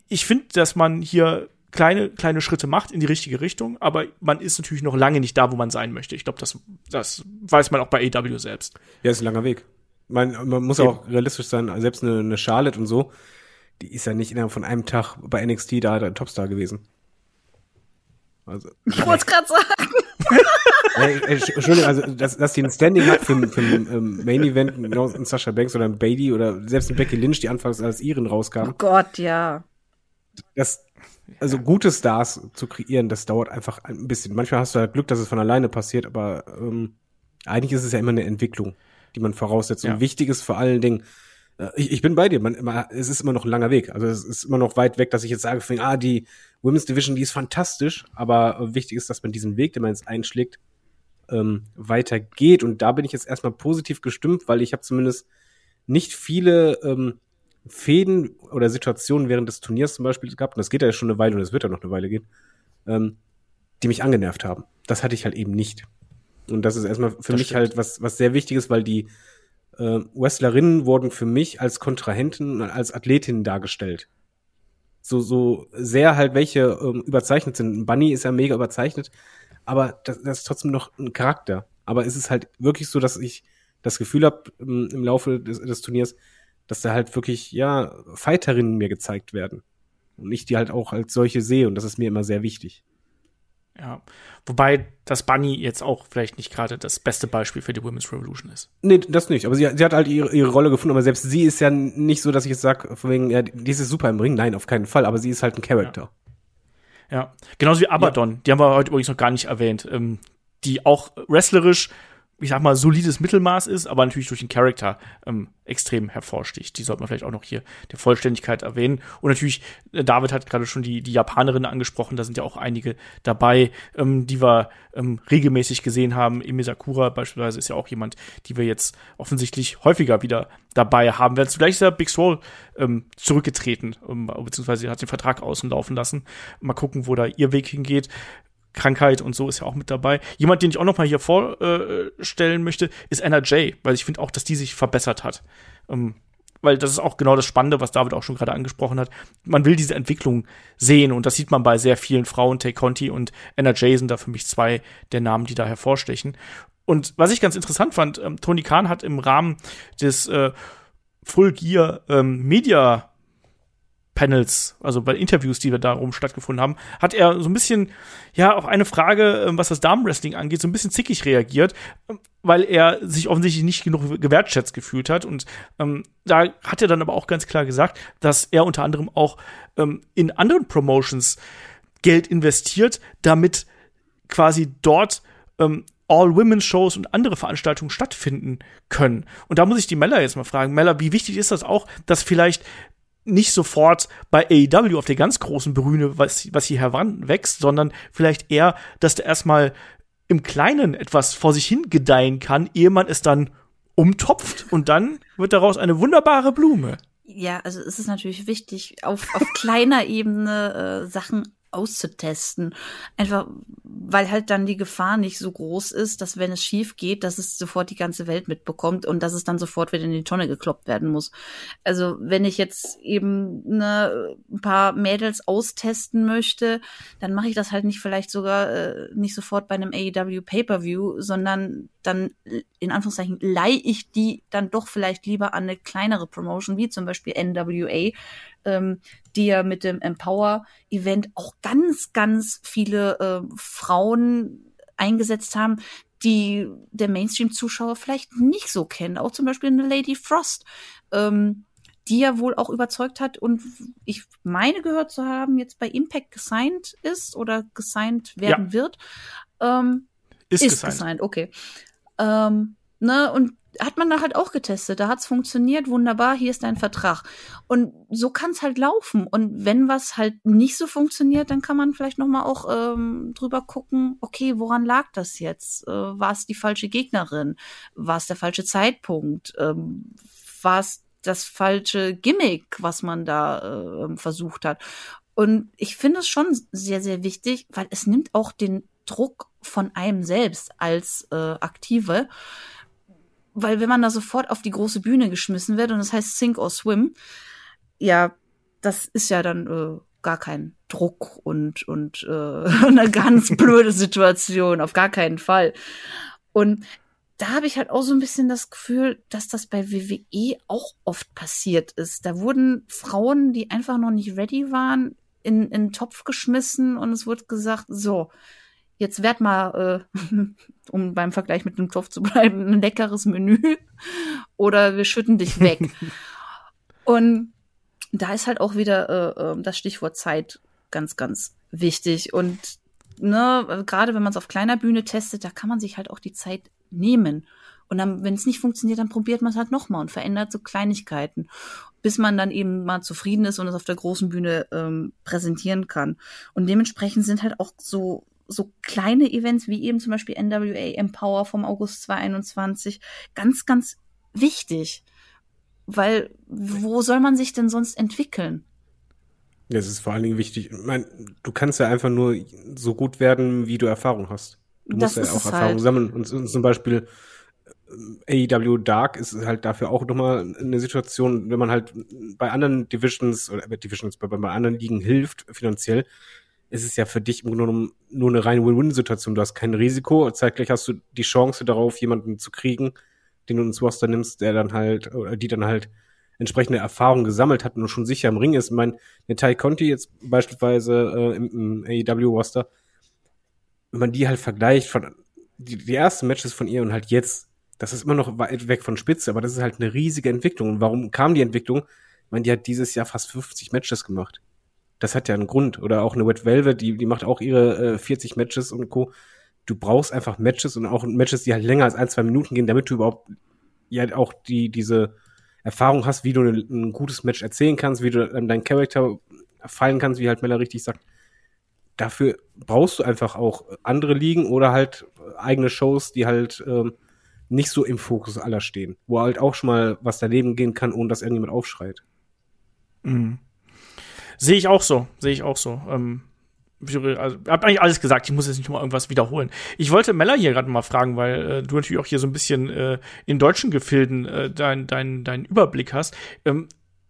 ich finde, dass man hier kleine, kleine Schritte macht in die richtige Richtung, aber man ist natürlich noch lange nicht da, wo man sein möchte. Ich glaube, das, das weiß man auch bei AW selbst. Ja, ist ein langer Weg. Man, man muss ja auch realistisch sein, selbst eine, eine Charlotte und so, die ist ja nicht innerhalb von einem Tag bei NXT da der Topstar gewesen. Also, ich wollte es gerade sagen. äh, Entschuldigung, also dass, dass die ein Standing hat für, für ein ähm, Main Event, genau ein Sascha Banks oder ein Bailey oder selbst ein Becky Lynch, die anfangs als ihren rauskam. Oh Gott, ja. Das, also gute Stars zu kreieren, das dauert einfach ein bisschen. Manchmal hast du halt Glück, dass es von alleine passiert, aber ähm, eigentlich ist es ja immer eine Entwicklung, die man voraussetzt. Ja. Und wichtig ist vor allen Dingen, äh, ich, ich bin bei dir, man, man, es ist immer noch ein langer Weg. Also es ist immer noch weit weg, dass ich jetzt sage, ah, die Women's Division, die ist fantastisch, aber wichtig ist, dass man diesen Weg, den man jetzt einschlägt, ähm, weitergeht. Und da bin ich jetzt erstmal positiv gestimmt, weil ich habe zumindest nicht viele ähm, Fäden oder Situationen während des Turniers zum Beispiel gehabt, und das geht ja schon eine Weile und es wird ja noch eine Weile gehen, ähm, die mich angenervt haben. Das hatte ich halt eben nicht. Und das ist erstmal für das mich stimmt. halt was, was sehr Wichtiges, weil die äh, Wrestlerinnen wurden für mich als Kontrahenten, als Athletinnen dargestellt. So, so sehr halt welche ähm, überzeichnet sind. Bunny ist ja mega überzeichnet, aber das, das ist trotzdem noch ein Charakter. Aber es ist halt wirklich so, dass ich das Gefühl habe im, im Laufe des, des Turniers, dass da halt wirklich, ja, Fighterinnen mir gezeigt werden. Und ich die halt auch als solche sehe und das ist mir immer sehr wichtig. Ja, wobei das Bunny jetzt auch vielleicht nicht gerade das beste Beispiel für die Women's Revolution ist. Nee, das nicht. Aber sie, sie hat halt ihre, ihre Rolle gefunden, aber selbst sie ist ja nicht so, dass ich jetzt sage, von wegen, ja, die ist super im Ring. Nein, auf keinen Fall, aber sie ist halt ein Charakter. Ja, ja. genauso wie Abaddon, ja. die haben wir heute übrigens noch gar nicht erwähnt, ähm, die auch wrestlerisch ich sag mal, solides Mittelmaß ist, aber natürlich durch den Charakter ähm, extrem hervorsticht. Die sollte man vielleicht auch noch hier der Vollständigkeit erwähnen. Und natürlich, äh, David hat gerade schon die, die Japanerin angesprochen, da sind ja auch einige dabei, ähm, die wir ähm, regelmäßig gesehen haben. Emi Sakura beispielsweise ist ja auch jemand, die wir jetzt offensichtlich häufiger wieder dabei haben werden. Zugleich ist ja Big Swole ähm, zurückgetreten, ähm, beziehungsweise hat den Vertrag außen laufen lassen. Mal gucken, wo da ihr Weg hingeht. Krankheit und so ist ja auch mit dabei. Jemand, den ich auch noch mal hier vorstellen möchte, ist NRJ, weil ich finde auch, dass die sich verbessert hat. Ähm, weil das ist auch genau das Spannende, was David auch schon gerade angesprochen hat. Man will diese Entwicklung sehen und das sieht man bei sehr vielen Frauen. Tay Conti und NRJ sind da für mich zwei der Namen, die da hervorstechen. Und was ich ganz interessant fand, ähm, Tony Khan hat im Rahmen des äh, Full Gear ähm, Media Panels, also bei Interviews, die wir darum stattgefunden haben, hat er so ein bisschen, ja, auf eine Frage, ähm, was das Damenwrestling angeht, so ein bisschen zickig reagiert, ähm, weil er sich offensichtlich nicht genug gewertschätzt gefühlt hat. Und ähm, da hat er dann aber auch ganz klar gesagt, dass er unter anderem auch ähm, in anderen Promotions Geld investiert, damit quasi dort ähm, All-Women-Shows und andere Veranstaltungen stattfinden können. Und da muss ich die Mella jetzt mal fragen. Mella, wie wichtig ist das auch, dass vielleicht nicht sofort bei AEW auf der ganz großen Bühne, was, was hier heranwächst, sondern vielleicht eher, dass der erstmal im Kleinen etwas vor sich hin gedeihen kann, ehe man es dann umtopft und dann wird daraus eine wunderbare Blume. Ja, also es ist natürlich wichtig, auf, auf kleiner Ebene äh, Sachen auszutesten. Einfach, weil halt dann die Gefahr nicht so groß ist, dass wenn es schief geht, dass es sofort die ganze Welt mitbekommt und dass es dann sofort wieder in die Tonne gekloppt werden muss. Also wenn ich jetzt eben ne, ein paar Mädels austesten möchte, dann mache ich das halt nicht vielleicht sogar äh, nicht sofort bei einem AEW Pay-per-View, sondern dann in Anführungszeichen leihe ich die dann doch vielleicht lieber an eine kleinere Promotion, wie zum Beispiel NWA, ähm, die ja mit dem Empower-Event auch ganz, ganz viele äh, Frauen eingesetzt haben, die der Mainstream-Zuschauer vielleicht nicht so kennen. Auch zum Beispiel eine Lady Frost, ähm, die ja wohl auch überzeugt hat und ich meine gehört zu haben, jetzt bei Impact gesigned ist oder gesigned werden ja. wird. Ähm, Ist, Ist gesigned. gesigned, okay. Ähm, ne, und hat man da halt auch getestet. Da hat's funktioniert, wunderbar, hier ist dein Vertrag. Und so kann's halt laufen. Und wenn was halt nicht so funktioniert, dann kann man vielleicht noch mal auch ähm, drüber gucken, okay, woran lag das jetzt? Äh, war es die falsche Gegnerin? War es der falsche Zeitpunkt? Ähm, war es das falsche Gimmick, was man da äh, versucht hat? Und ich finde es schon sehr, sehr wichtig, weil es nimmt auch den Druck von einem selbst als äh, Aktive. Weil wenn man da sofort auf die große Bühne geschmissen wird und das heißt Sink or Swim, ja, das ist ja dann äh, gar kein Druck und, und äh, eine ganz blöde Situation, auf gar keinen Fall. Und da habe ich halt auch so ein bisschen das Gefühl, dass das bei WWE auch oft passiert ist. Da wurden Frauen, die einfach noch nicht ready waren, in, in den Topf geschmissen und es wurde gesagt, so, jetzt werd mal, äh, um beim Vergleich mit dem Topf zu bleiben, ein leckeres Menü oder wir schütten dich weg. und da ist halt auch wieder äh, äh, das Stichwort Zeit ganz, ganz wichtig. Und ne, gerade wenn man es auf kleiner Bühne testet, da kann man sich halt auch die Zeit nehmen. Und dann, wenn es nicht funktioniert, dann probiert man es halt nochmal und verändert so Kleinigkeiten, bis man dann eben mal zufrieden ist und es auf der großen Bühne ähm, präsentieren kann. Und dementsprechend sind halt auch so so kleine Events wie eben zum Beispiel NWA Empower vom August 2021 ganz, ganz wichtig. Weil wo soll man sich denn sonst entwickeln? Ja, es ist vor allen Dingen wichtig. Ich meine, du kannst ja einfach nur so gut werden, wie du Erfahrung hast. Du Das musst ja auch Erfahrung halt. sammeln. Und, und zum Beispiel äh, AEW Dark ist halt dafür auch nochmal eine Situation, wenn man halt bei anderen Divisions oder äh, Divisions, bei, bei anderen Ligen hilft finanziell, ist es ja für dich im Grunde genommen nur eine reine Win-Win-Situation. Du hast kein Risiko, zeitgleich hast du die Chance darauf, jemanden zu kriegen, den du ins Roster nimmst, der dann halt, oder die dann halt entsprechende Erfahrung gesammelt hat und schon sicher im Ring ist. Ich meine, der Tai Conti jetzt beispielsweise äh, im, im AEW-Roster, wenn man die halt vergleicht von die, die ersten Matches von ihr und halt jetzt, das ist immer noch weit weg von Spitze, aber das ist halt eine riesige Entwicklung. Und warum kam die Entwicklung? Ich meine, die hat dieses Jahr fast 50 Matches gemacht. Das hat ja einen Grund. Oder auch eine Wet Velvet, die, die macht auch ihre äh, 40 Matches und Co. Du brauchst einfach Matches und auch Matches, die halt länger als ein, zwei Minuten gehen, damit du überhaupt ja auch die, diese Erfahrung hast, wie du ein, ein gutes Match erzählen kannst, wie du ähm, deinen Charakter fallen kannst, wie halt Mella richtig sagt. Dafür brauchst du einfach auch andere Ligen oder halt eigene Shows, die halt ähm, nicht so im Fokus aller stehen, wo halt auch schon mal was daneben gehen kann, ohne dass irgendjemand aufschreit. Mhm. Sehe ich auch so, sehe ich auch so. Ähm, also, hab eigentlich alles gesagt, ich muss jetzt nicht mal irgendwas wiederholen. Ich wollte Mella hier gerade mal fragen, weil äh, du natürlich auch hier so ein bisschen äh, in deutschen Gefilden äh, deinen dein, dein Überblick hast. Ähm,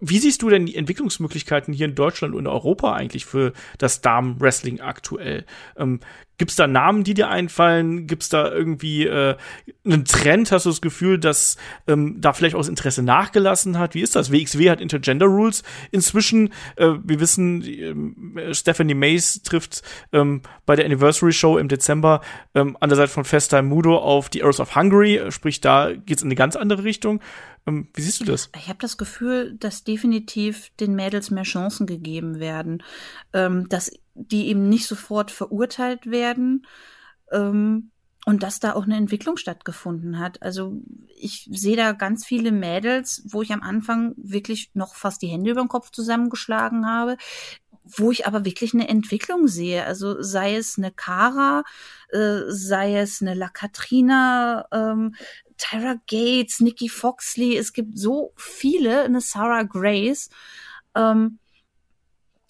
wie siehst du denn die Entwicklungsmöglichkeiten hier in Deutschland und Europa eigentlich für das Damen-Wrestling aktuell? Ähm, Gibt es da Namen, die dir einfallen? Gibt es da irgendwie äh, einen Trend? Hast du das Gefühl, dass ähm, da vielleicht auch das Interesse nachgelassen hat? Wie ist das? WXW hat Intergender Rules inzwischen. Äh, wir wissen, ähm, Stephanie Mays trifft ähm, bei der Anniversary Show im Dezember ähm, an der Seite von Festime Mudo auf die Earth of Hungary. Äh, Sprich, da geht's in eine ganz andere Richtung. Ähm, wie siehst du das? Ich habe das Gefühl, dass definitiv den Mädels mehr Chancen gegeben werden, ähm, dass die eben nicht sofort verurteilt werden ähm, und dass da auch eine Entwicklung stattgefunden hat. Also ich sehe da ganz viele Mädels, wo ich am Anfang wirklich noch fast die Hände über den Kopf zusammengeschlagen habe, wo ich aber wirklich eine Entwicklung sehe. Also sei es eine Cara, äh, sei es eine La Katrina, ähm, Tyra Gates, Nikki Foxley, es gibt so viele, eine Sarah Grace, ähm,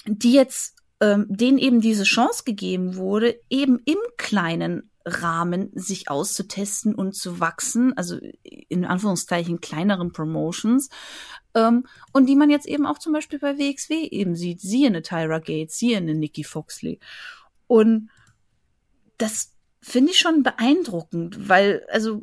die jetzt, ähm, denen eben diese Chance gegeben wurde, eben im kleinen Rahmen sich auszutesten und zu wachsen, also in Anführungszeichen kleineren Promotions, ähm, und die man jetzt eben auch zum Beispiel bei WXW eben sieht. Siehe eine Tyra Gates, siehe eine Nikki Foxley. Und das finde ich schon beeindruckend, weil, also,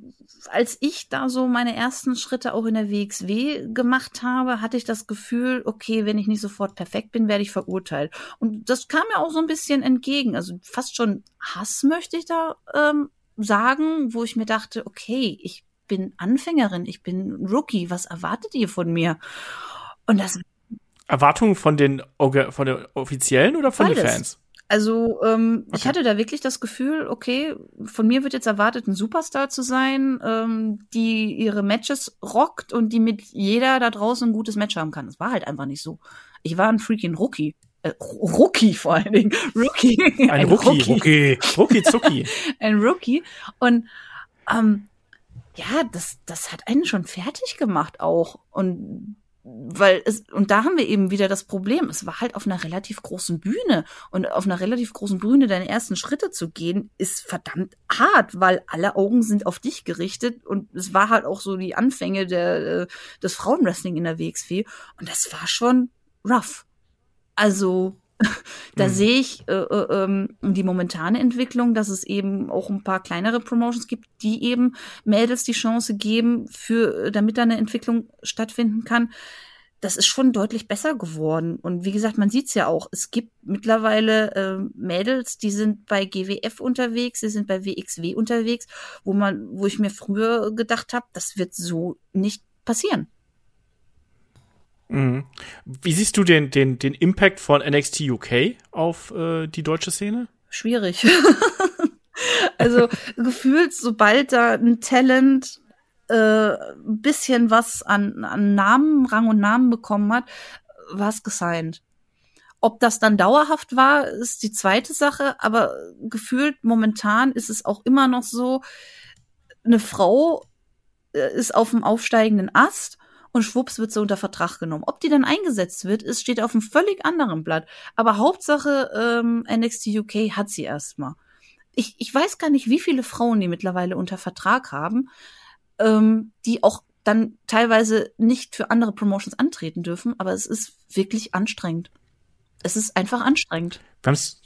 als ich da so meine ersten Schritte auch in der WXW gemacht habe, hatte ich das Gefühl, okay, wenn ich nicht sofort perfekt bin, werde ich verurteilt. Und das kam mir auch so ein bisschen entgegen. Also fast schon Hass möchte ich da ähm, sagen, wo ich mir dachte, okay, ich bin Anfängerin, ich bin Rookie, was erwartet ihr von mir? Und das Erwartungen von den, von den Offiziellen oder von den Beides. Fans? Also ähm, okay. ich hatte da wirklich das Gefühl, okay, von mir wird jetzt erwartet, ein Superstar zu sein, ähm, die ihre Matches rockt und die mit jeder da draußen ein gutes Match haben kann. Das war halt einfach nicht so. Ich war ein freaking Rookie. Äh, Rookie vor allen Dingen. Rookie. Ein, ein Rookie. Rookie. Rookie Zucki. ein Rookie. Und ähm, ja, das, das hat einen schon fertig gemacht auch. Und weil es, und da haben wir eben wieder das Problem. Es war halt auf einer relativ großen Bühne. Und auf einer relativ großen Bühne deine ersten Schritte zu gehen, ist verdammt hart, weil alle Augen sind auf dich gerichtet. Und es war halt auch so die Anfänge der, äh, des Frauenwrestling in der WXW. Und das war schon rough. Also, da mhm. sehe ich äh, äh, ähm, die momentane Entwicklung, dass es eben auch ein paar kleinere Promotions gibt, die eben Mädels die Chance geben, für, damit da eine Entwicklung stattfinden kann. Das ist schon deutlich besser geworden. Und wie gesagt, man sieht es ja auch. Es gibt mittlerweile äh, Mädels, die sind bei GWF unterwegs, sie sind bei WXW unterwegs, wo man, wo ich mir früher gedacht habe, das wird so nicht passieren. Mhm. Wie siehst du den, den, den Impact von NXT UK auf äh, die deutsche Szene? Schwierig. also gefühlt, sobald da ein Talent äh, bisschen was an, an Namen, Rang und Namen bekommen hat, war es gesigned. Ob das dann dauerhaft war, ist die zweite Sache, aber gefühlt momentan ist es auch immer noch so, eine Frau äh, ist auf dem aufsteigenden Ast und schwupps wird sie unter Vertrag genommen. Ob die dann eingesetzt wird, ist, steht auf einem völlig anderen Blatt. Aber Hauptsache ähm, NXT UK hat sie erstmal. Ich, ich weiß gar nicht, wie viele Frauen die mittlerweile unter Vertrag haben, ähm, die auch dann teilweise nicht für andere Promotions antreten dürfen, aber es ist wirklich anstrengend. Es ist einfach anstrengend. Wir haben es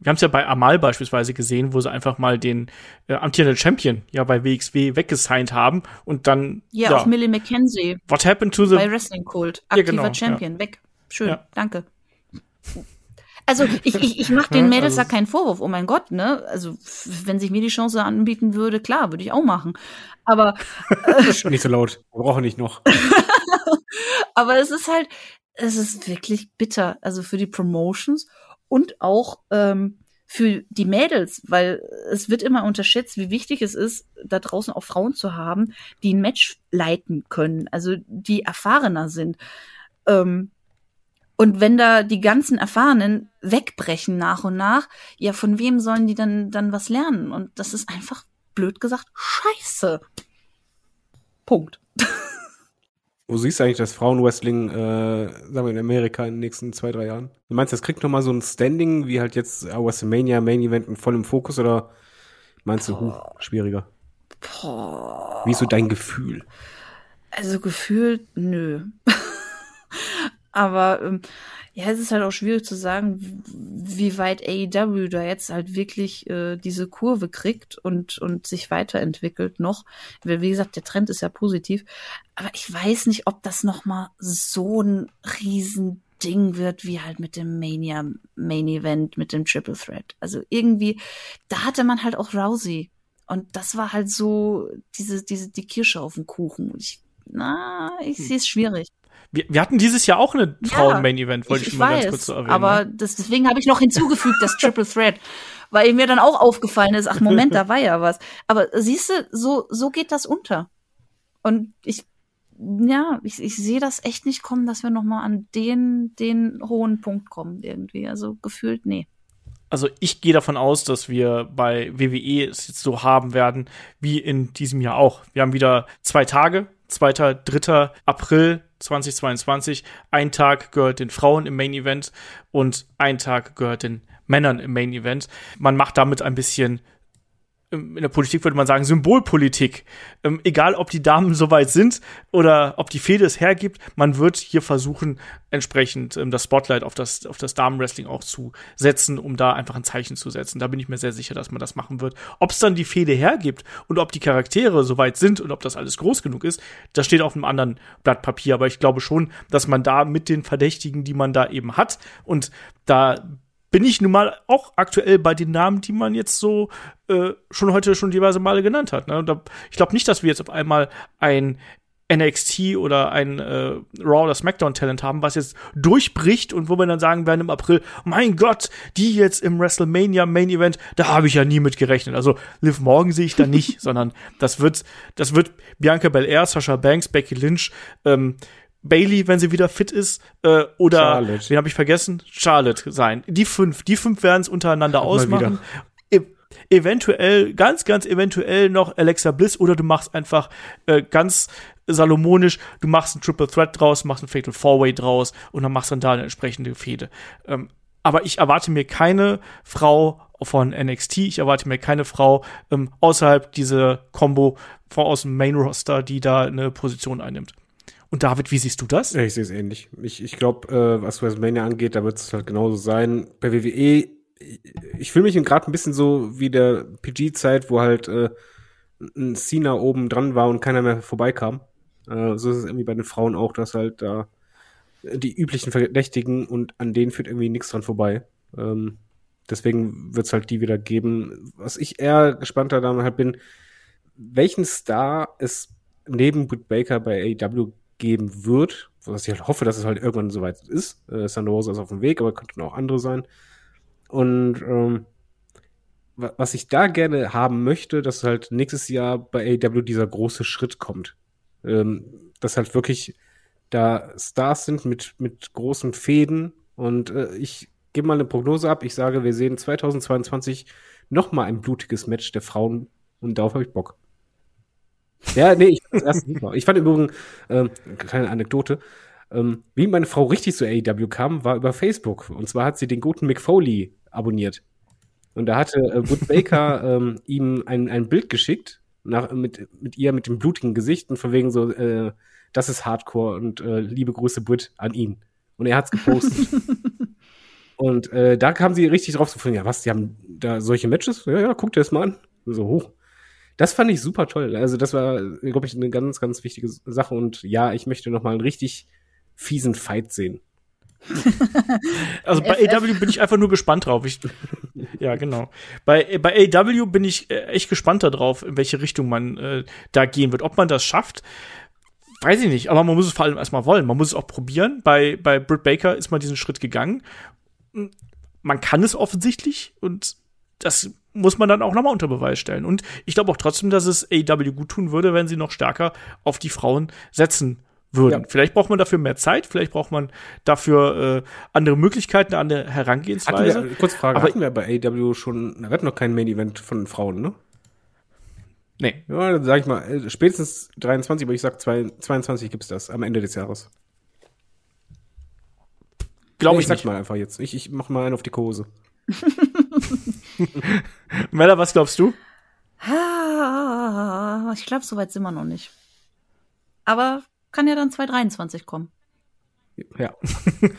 wir haben es ja bei Amal beispielsweise gesehen, wo sie einfach mal den äh, amtierenden Champion ja bei WXW weggesigned haben und dann. Ja, ja, auch Millie McKenzie. What happened to the. Bei Wrestling Cult. Aktiver ja, genau, Champion. Ja. Weg. Schön. Ja. Danke. Also ich, ich, ich mache den Mädels also, da keinen Vorwurf, oh mein Gott, ne? Also wenn sich mir die Chance anbieten würde, klar, würde ich auch machen. Aber äh, nicht so laut, wir brauchen nicht noch. Aber es ist halt, es ist wirklich bitter, also für die Promotions und auch ähm, für die Mädels, weil es wird immer unterschätzt, wie wichtig es ist, da draußen auch Frauen zu haben, die ein Match leiten können, also die erfahrener sind. Ähm, und wenn da die ganzen Erfahrenen wegbrechen nach und nach, ja, von wem sollen die dann, dann was lernen? Und das ist einfach, blöd gesagt, scheiße. Punkt. Wo siehst du eigentlich das Frauenwrestling, äh, sagen wir in Amerika in den nächsten zwei, drei Jahren? Du meinst, das kriegt nochmal so ein Standing, wie halt jetzt WrestleMania Main Event voll im Fokus oder meinst du, huh, schwieriger? Boah. Wie ist so dein Gefühl? Also gefühlt, nö. Aber ähm, ja, es ist halt auch schwierig zu sagen, wie weit AEW da jetzt halt wirklich äh, diese Kurve kriegt und, und sich weiterentwickelt noch. Weil, wie gesagt, der Trend ist ja positiv. Aber ich weiß nicht, ob das nochmal so ein Riesending wird, wie halt mit dem Mania Main Event, mit dem Triple Threat. Also irgendwie, da hatte man halt auch Rousey. Und das war halt so diese, diese, die Kirsche auf dem Kuchen. Ich, na, ich hm. sehe es schwierig. Wir, wir hatten dieses Jahr auch eine Frauen-Main-Event, wollte ich, ich mal weiß, ganz kurz so erwähnen. Aber ne? das, deswegen habe ich noch hinzugefügt, das Triple Threat. Weil mir dann auch aufgefallen ist, ach Moment, da war ja was. Aber siehst du, so, so geht das unter. Und ich, ja, ich, ich sehe das echt nicht kommen, dass wir noch mal an den, den hohen Punkt kommen irgendwie. Also gefühlt, nee. Also ich gehe davon aus, dass wir bei WWE es jetzt so haben werden, wie in diesem Jahr auch. Wir haben wieder zwei Tage, 2. 3. April 2022. Ein Tag gehört den Frauen im Main Event und ein Tag gehört den Männern im Main Event. Man macht damit ein bisschen in der Politik würde man sagen, Symbolpolitik. Ähm, egal, ob die Damen soweit sind oder ob die Fehde es hergibt, man wird hier versuchen, entsprechend ähm, das Spotlight auf das, auf das Damenwrestling auch zu setzen, um da einfach ein Zeichen zu setzen. Da bin ich mir sehr sicher, dass man das machen wird. Ob es dann die Fehde hergibt und ob die Charaktere soweit sind und ob das alles groß genug ist, das steht auf einem anderen Blatt Papier. Aber ich glaube schon, dass man da mit den Verdächtigen, die man da eben hat, und da bin ich nun mal auch aktuell bei den Namen, die man jetzt so äh, schon heute schon diverse Male genannt hat. Ne? Da, ich glaube nicht, dass wir jetzt auf einmal ein NXT oder ein äh, Raw oder SmackDown Talent haben, was jetzt durchbricht und wo wir dann sagen werden im April, mein Gott, die jetzt im WrestleMania Main Event, da habe ich ja nie mit gerechnet. Also Liv Morgan sehe ich da nicht, sondern das wird, das wird Bianca Belair, Sasha Banks, Becky Lynch, ähm, Bailey, wenn sie wieder fit ist, äh, oder Charlotte. wen habe ich vergessen? Charlotte sein. Die fünf, die fünf werden es untereinander Mal ausmachen. E eventuell, ganz, ganz eventuell noch Alexa Bliss oder du machst einfach äh, ganz salomonisch, du machst ein Triple Threat draus, machst ein Fatal Four Way draus und dann machst dann da eine entsprechende Fehde. Ähm, aber ich erwarte mir keine Frau von NXT, ich erwarte mir keine Frau ähm, außerhalb dieser Combo von aus dem Main Roster, die da eine Position einnimmt. Und David, wie siehst du das? Ja, ich sehe es ähnlich. Ich, ich glaube, äh, was WrestleMania angeht, da wird es halt genauso sein. Bei WWE, ich fühle mich gerade ein bisschen so wie der PG-Zeit, wo halt äh, ein Cena oben dran war und keiner mehr vorbeikam. Äh, so ist es irgendwie bei den Frauen auch, dass halt da die üblichen Verdächtigen und an denen führt irgendwie nichts dran vorbei. Ähm, deswegen wird es halt die wieder geben. Was ich eher gespannter dann halt bin, welchen Star es neben Britt Baker bei AEW geben wird, was ich halt hoffe, dass es halt irgendwann soweit ist. Äh, Thunder Rosa ist auf dem Weg, aber könnten auch andere sein. Und ähm, wa- was ich da gerne haben möchte, dass halt nächstes Jahr bei AEW dieser große Schritt kommt. Ähm, dass halt wirklich da Stars sind mit, mit großen Fäden. Und äh, ich gebe mal eine Prognose ab. Ich sage, wir sehen 2022 noch mal ein blutiges Match der Frauen und darauf habe ich Bock. Ja, nee, ich fand das erst super. Ich fand im Übrigen, ähm, kleine Anekdote, ähm, wie meine Frau richtig zu AEW kam, war über Facebook. Und zwar hat sie den guten Mick Foley abonniert. Und da hatte äh, Wood Baker ähm, ihm ein, ein Bild geschickt nach, mit, mit ihr mit dem blutigen Gesicht und von wegen so, äh, das ist Hardcore und äh, liebe Grüße Britt an ihn. Und er hat's gepostet. und äh, da kam sie richtig drauf zu so, ja was, die haben da solche Matches? Ja, ja, guck dir das mal an. Und so hoch. Das fand ich super toll. Also das war, glaube ich, eine ganz, ganz wichtige Sache. Und ja, ich möchte noch mal einen richtig fiesen Fight sehen. Also bei FF. AW bin ich einfach nur gespannt drauf. Ich, ja, genau. Bei, bei AW bin ich äh, echt gespannt darauf, in welche Richtung man äh, da gehen wird. Ob man das schafft, weiß ich nicht. Aber man muss es vor allem erstmal wollen. Man muss es auch probieren. Bei, bei Britt Baker ist man diesen Schritt gegangen. Man kann es offensichtlich und das muss man dann auch nochmal unter Beweis stellen. Und ich glaube auch trotzdem, dass es AW gut tun würde, wenn sie noch stärker auf die Frauen setzen würden. Ja. Vielleicht braucht man dafür mehr Zeit, vielleicht braucht man dafür äh, andere Möglichkeiten, eine andere Hatten Herangehensweise. wir, kurz Frage, Aber- hatten wir bei AEW schon, wir hatten noch kein Main-Event von Frauen, ne? nee. Ja, dann sag ich mal, äh, spätestens 23, aber ich sag zwei- 22 gibt's das am Ende des Jahres. Glaube Nee, ich sag nicht. mal einfach jetzt. Ich, ich mach mal einen auf die Hose. Mella, was glaubst du? Ah, Ich glaube, so weit sind wir noch nicht. Aber kann ja dann 2023 kommen. Ja.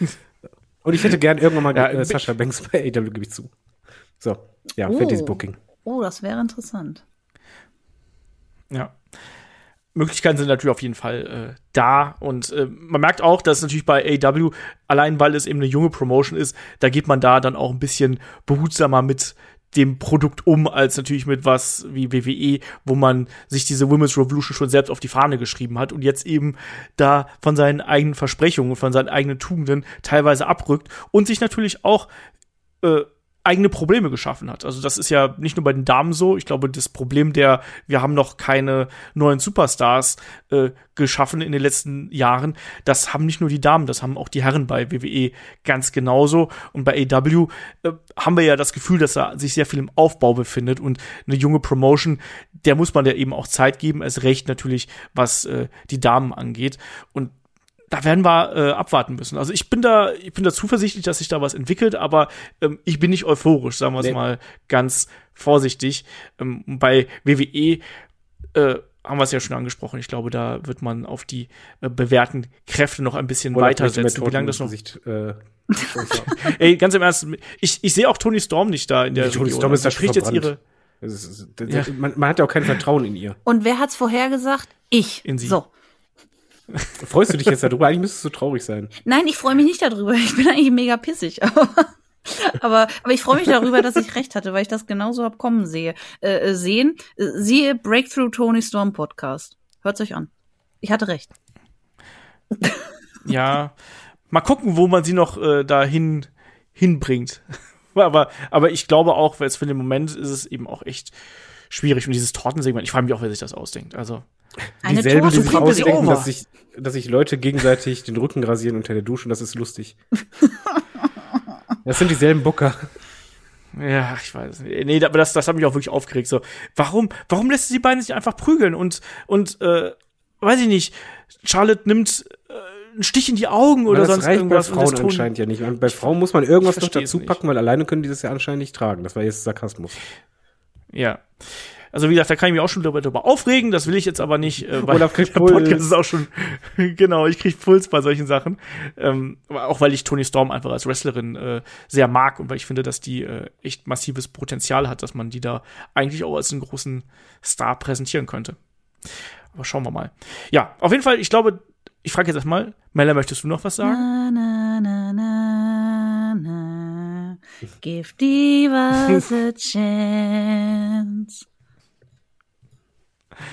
Und ich hätte gern irgendwann mal Ja, äh, Sascha Banks bei AEW, gebe ich zu. So, ja, Oh. Fantasy Booking. Oh, das wäre interessant. Ja. Möglichkeiten sind natürlich auf jeden Fall äh, da. Und äh, man merkt auch, dass natürlich bei AW, allein weil es eben eine junge Promotion ist, da geht man da dann auch ein bisschen behutsamer mit dem Produkt um, als natürlich mit was wie WWE, wo man sich diese Women's Revolution schon selbst auf die Fahne geschrieben hat und jetzt eben da von seinen eigenen Versprechungen, von seinen eigenen Tugenden teilweise abrückt und sich natürlich auch äh, eigene Probleme geschaffen hat. Also das ist ja nicht nur bei den Damen so. Ich glaube, das Problem der, wir haben noch keine neuen Superstars äh, geschaffen in den letzten Jahren, das haben nicht nur die Damen, das haben auch die Herren bei WWE ganz genauso. Und bei AW äh, haben wir ja das Gefühl, dass er sich sehr viel im Aufbau befindet und eine junge Promotion, der muss man ja eben auch Zeit geben, es recht natürlich, was äh, die Damen angeht. Und da werden wir äh, abwarten müssen. Also ich bin da, ich bin da zuversichtlich, dass sich da was entwickelt, aber ähm, ich bin nicht euphorisch, sagen wir es Nee. mal ganz vorsichtig. Ähm, bei WWE äh, haben wir es ja schon angesprochen. Ich glaube, da wird man auf die äh, bewährten Kräfte noch ein bisschen Oder weitersetzen. Wie lange das noch? Gesicht, äh, Ey, ganz im Ernst, ich, ich sehe auch Tony Storm nicht da in der Nee, Toni Region. Storm ist Also da kriegt jetzt verbrannt. ihre das ist, das, Ja. man, man hat ja auch kein Vertrauen in ihr. Und wer hat's vorhergesagt? Ich. In sie. So. Freust du dich jetzt darüber? Eigentlich müsstest du traurig sein. Nein, ich freue mich nicht darüber. Ich bin eigentlich mega pissig. Aber, aber, aber ich freue mich darüber, dass ich recht hatte, weil ich das genauso hab kommen sehe. Äh, äh, sehen. Äh, siehe Breakthrough Tony Storm Podcast. Hört's euch an. Ich hatte recht. Ja, mal gucken, wo man sie noch äh, dahin hinbringt. aber, aber ich glaube auch, weil es für den Moment ist es eben auch echt schwierig. Und dieses Tortensegment, ich frage mich auch, wer sich das ausdenkt. Also, Eine Dieselben, die sich ausdenken, dass sich, dass sich Leute gegenseitig den Rücken rasieren unter der Dusche und das ist lustig. Das sind dieselben Booker. ja, ich weiß nicht. Nee, aber das, das hat mich auch wirklich aufgeregt. So, warum, warum lässt sie die beiden sich einfach prügeln? Und, und, äh, weiß ich nicht, Charlotte nimmt äh, einen Stich in die Augen oder Weil das sonst reicht bei irgendwas. und Frauen das anscheinend ja nicht. Und bei Frauen muss man irgendwas noch dazu packen, weil alleine können die das ja anscheinend nicht tragen. Das war jetzt Sarkasmus. Ja. Also wie gesagt, da kann ich mich auch schon darüber, darüber aufregen, das will ich jetzt aber nicht, äh, weil Olaf kriegt der Podcast Puls. ist auch schon, genau, ich krieg Puls bei solchen Sachen. Ähm, aber auch weil ich Toni Storm einfach als Wrestlerin äh, sehr mag und weil ich finde, dass die äh, echt massives Potenzial hat, dass man die da eigentlich auch als einen großen Star präsentieren könnte. Aber schauen wir mal. Ja, auf jeden Fall, ich glaube, ich frage jetzt erstmal, Mella, möchtest du noch was sagen? Na, na. Give divas a chance.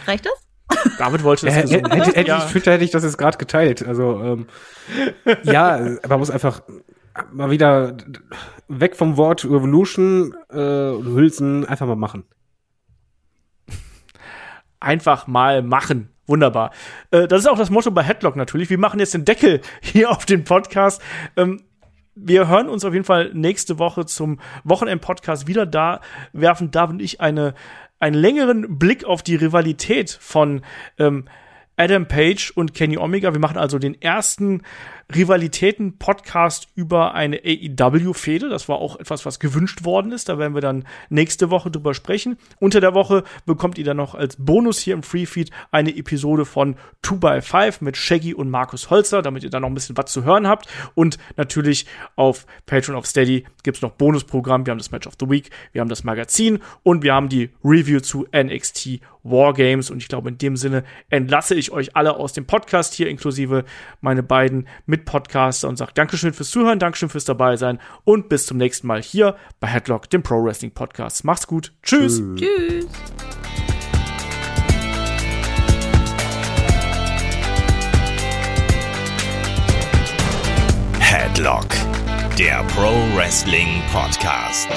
Reicht das? David wollte das gesungen. hätte, hätte Ja. ich Twitter hätte ich das jetzt gerade geteilt. Also ähm, ja, man muss einfach mal wieder weg vom Wort Revolution äh, und Hülsen einfach mal machen. einfach mal machen. Wunderbar. Äh, das ist auch das Motto bei Headlock natürlich. Wir machen jetzt den Deckel hier auf den Podcast. Ähm, wir hören uns auf jeden Fall nächste Woche zum Wochenend-Podcast wieder da, werfen David und ich eine, einen längeren Blick auf die Rivalität von ähm, Adam Page und Kenny Omega. Wir machen also den ersten Rivalitäten-Podcast über eine AEW-Fehde. Das war auch etwas, was gewünscht worden ist. Da werden wir dann nächste Woche drüber sprechen. Unter der Woche bekommt ihr dann noch als Bonus hier im Freefeed eine Episode von 2x5 mit Shaggy und Markus Holzer, damit ihr dann noch ein bisschen was zu hören habt. Und natürlich auf Patreon of Steady gibt's noch Bonusprogramm. Wir haben das Match of the Week, wir haben das Magazin und wir haben die Review zu NXT Wargames. Und ich glaube, in dem Sinne entlasse ich euch alle aus dem Podcast hier, inklusive meine beiden Mitpodcaster und sage Dankeschön fürs Zuhören, Dankeschön fürs dabei sein und bis zum nächsten Mal hier bei Headlock, dem Pro Wrestling Podcast. Macht's gut. Tschüss. Tschüss. Headlock, der Pro Wrestling Podcast.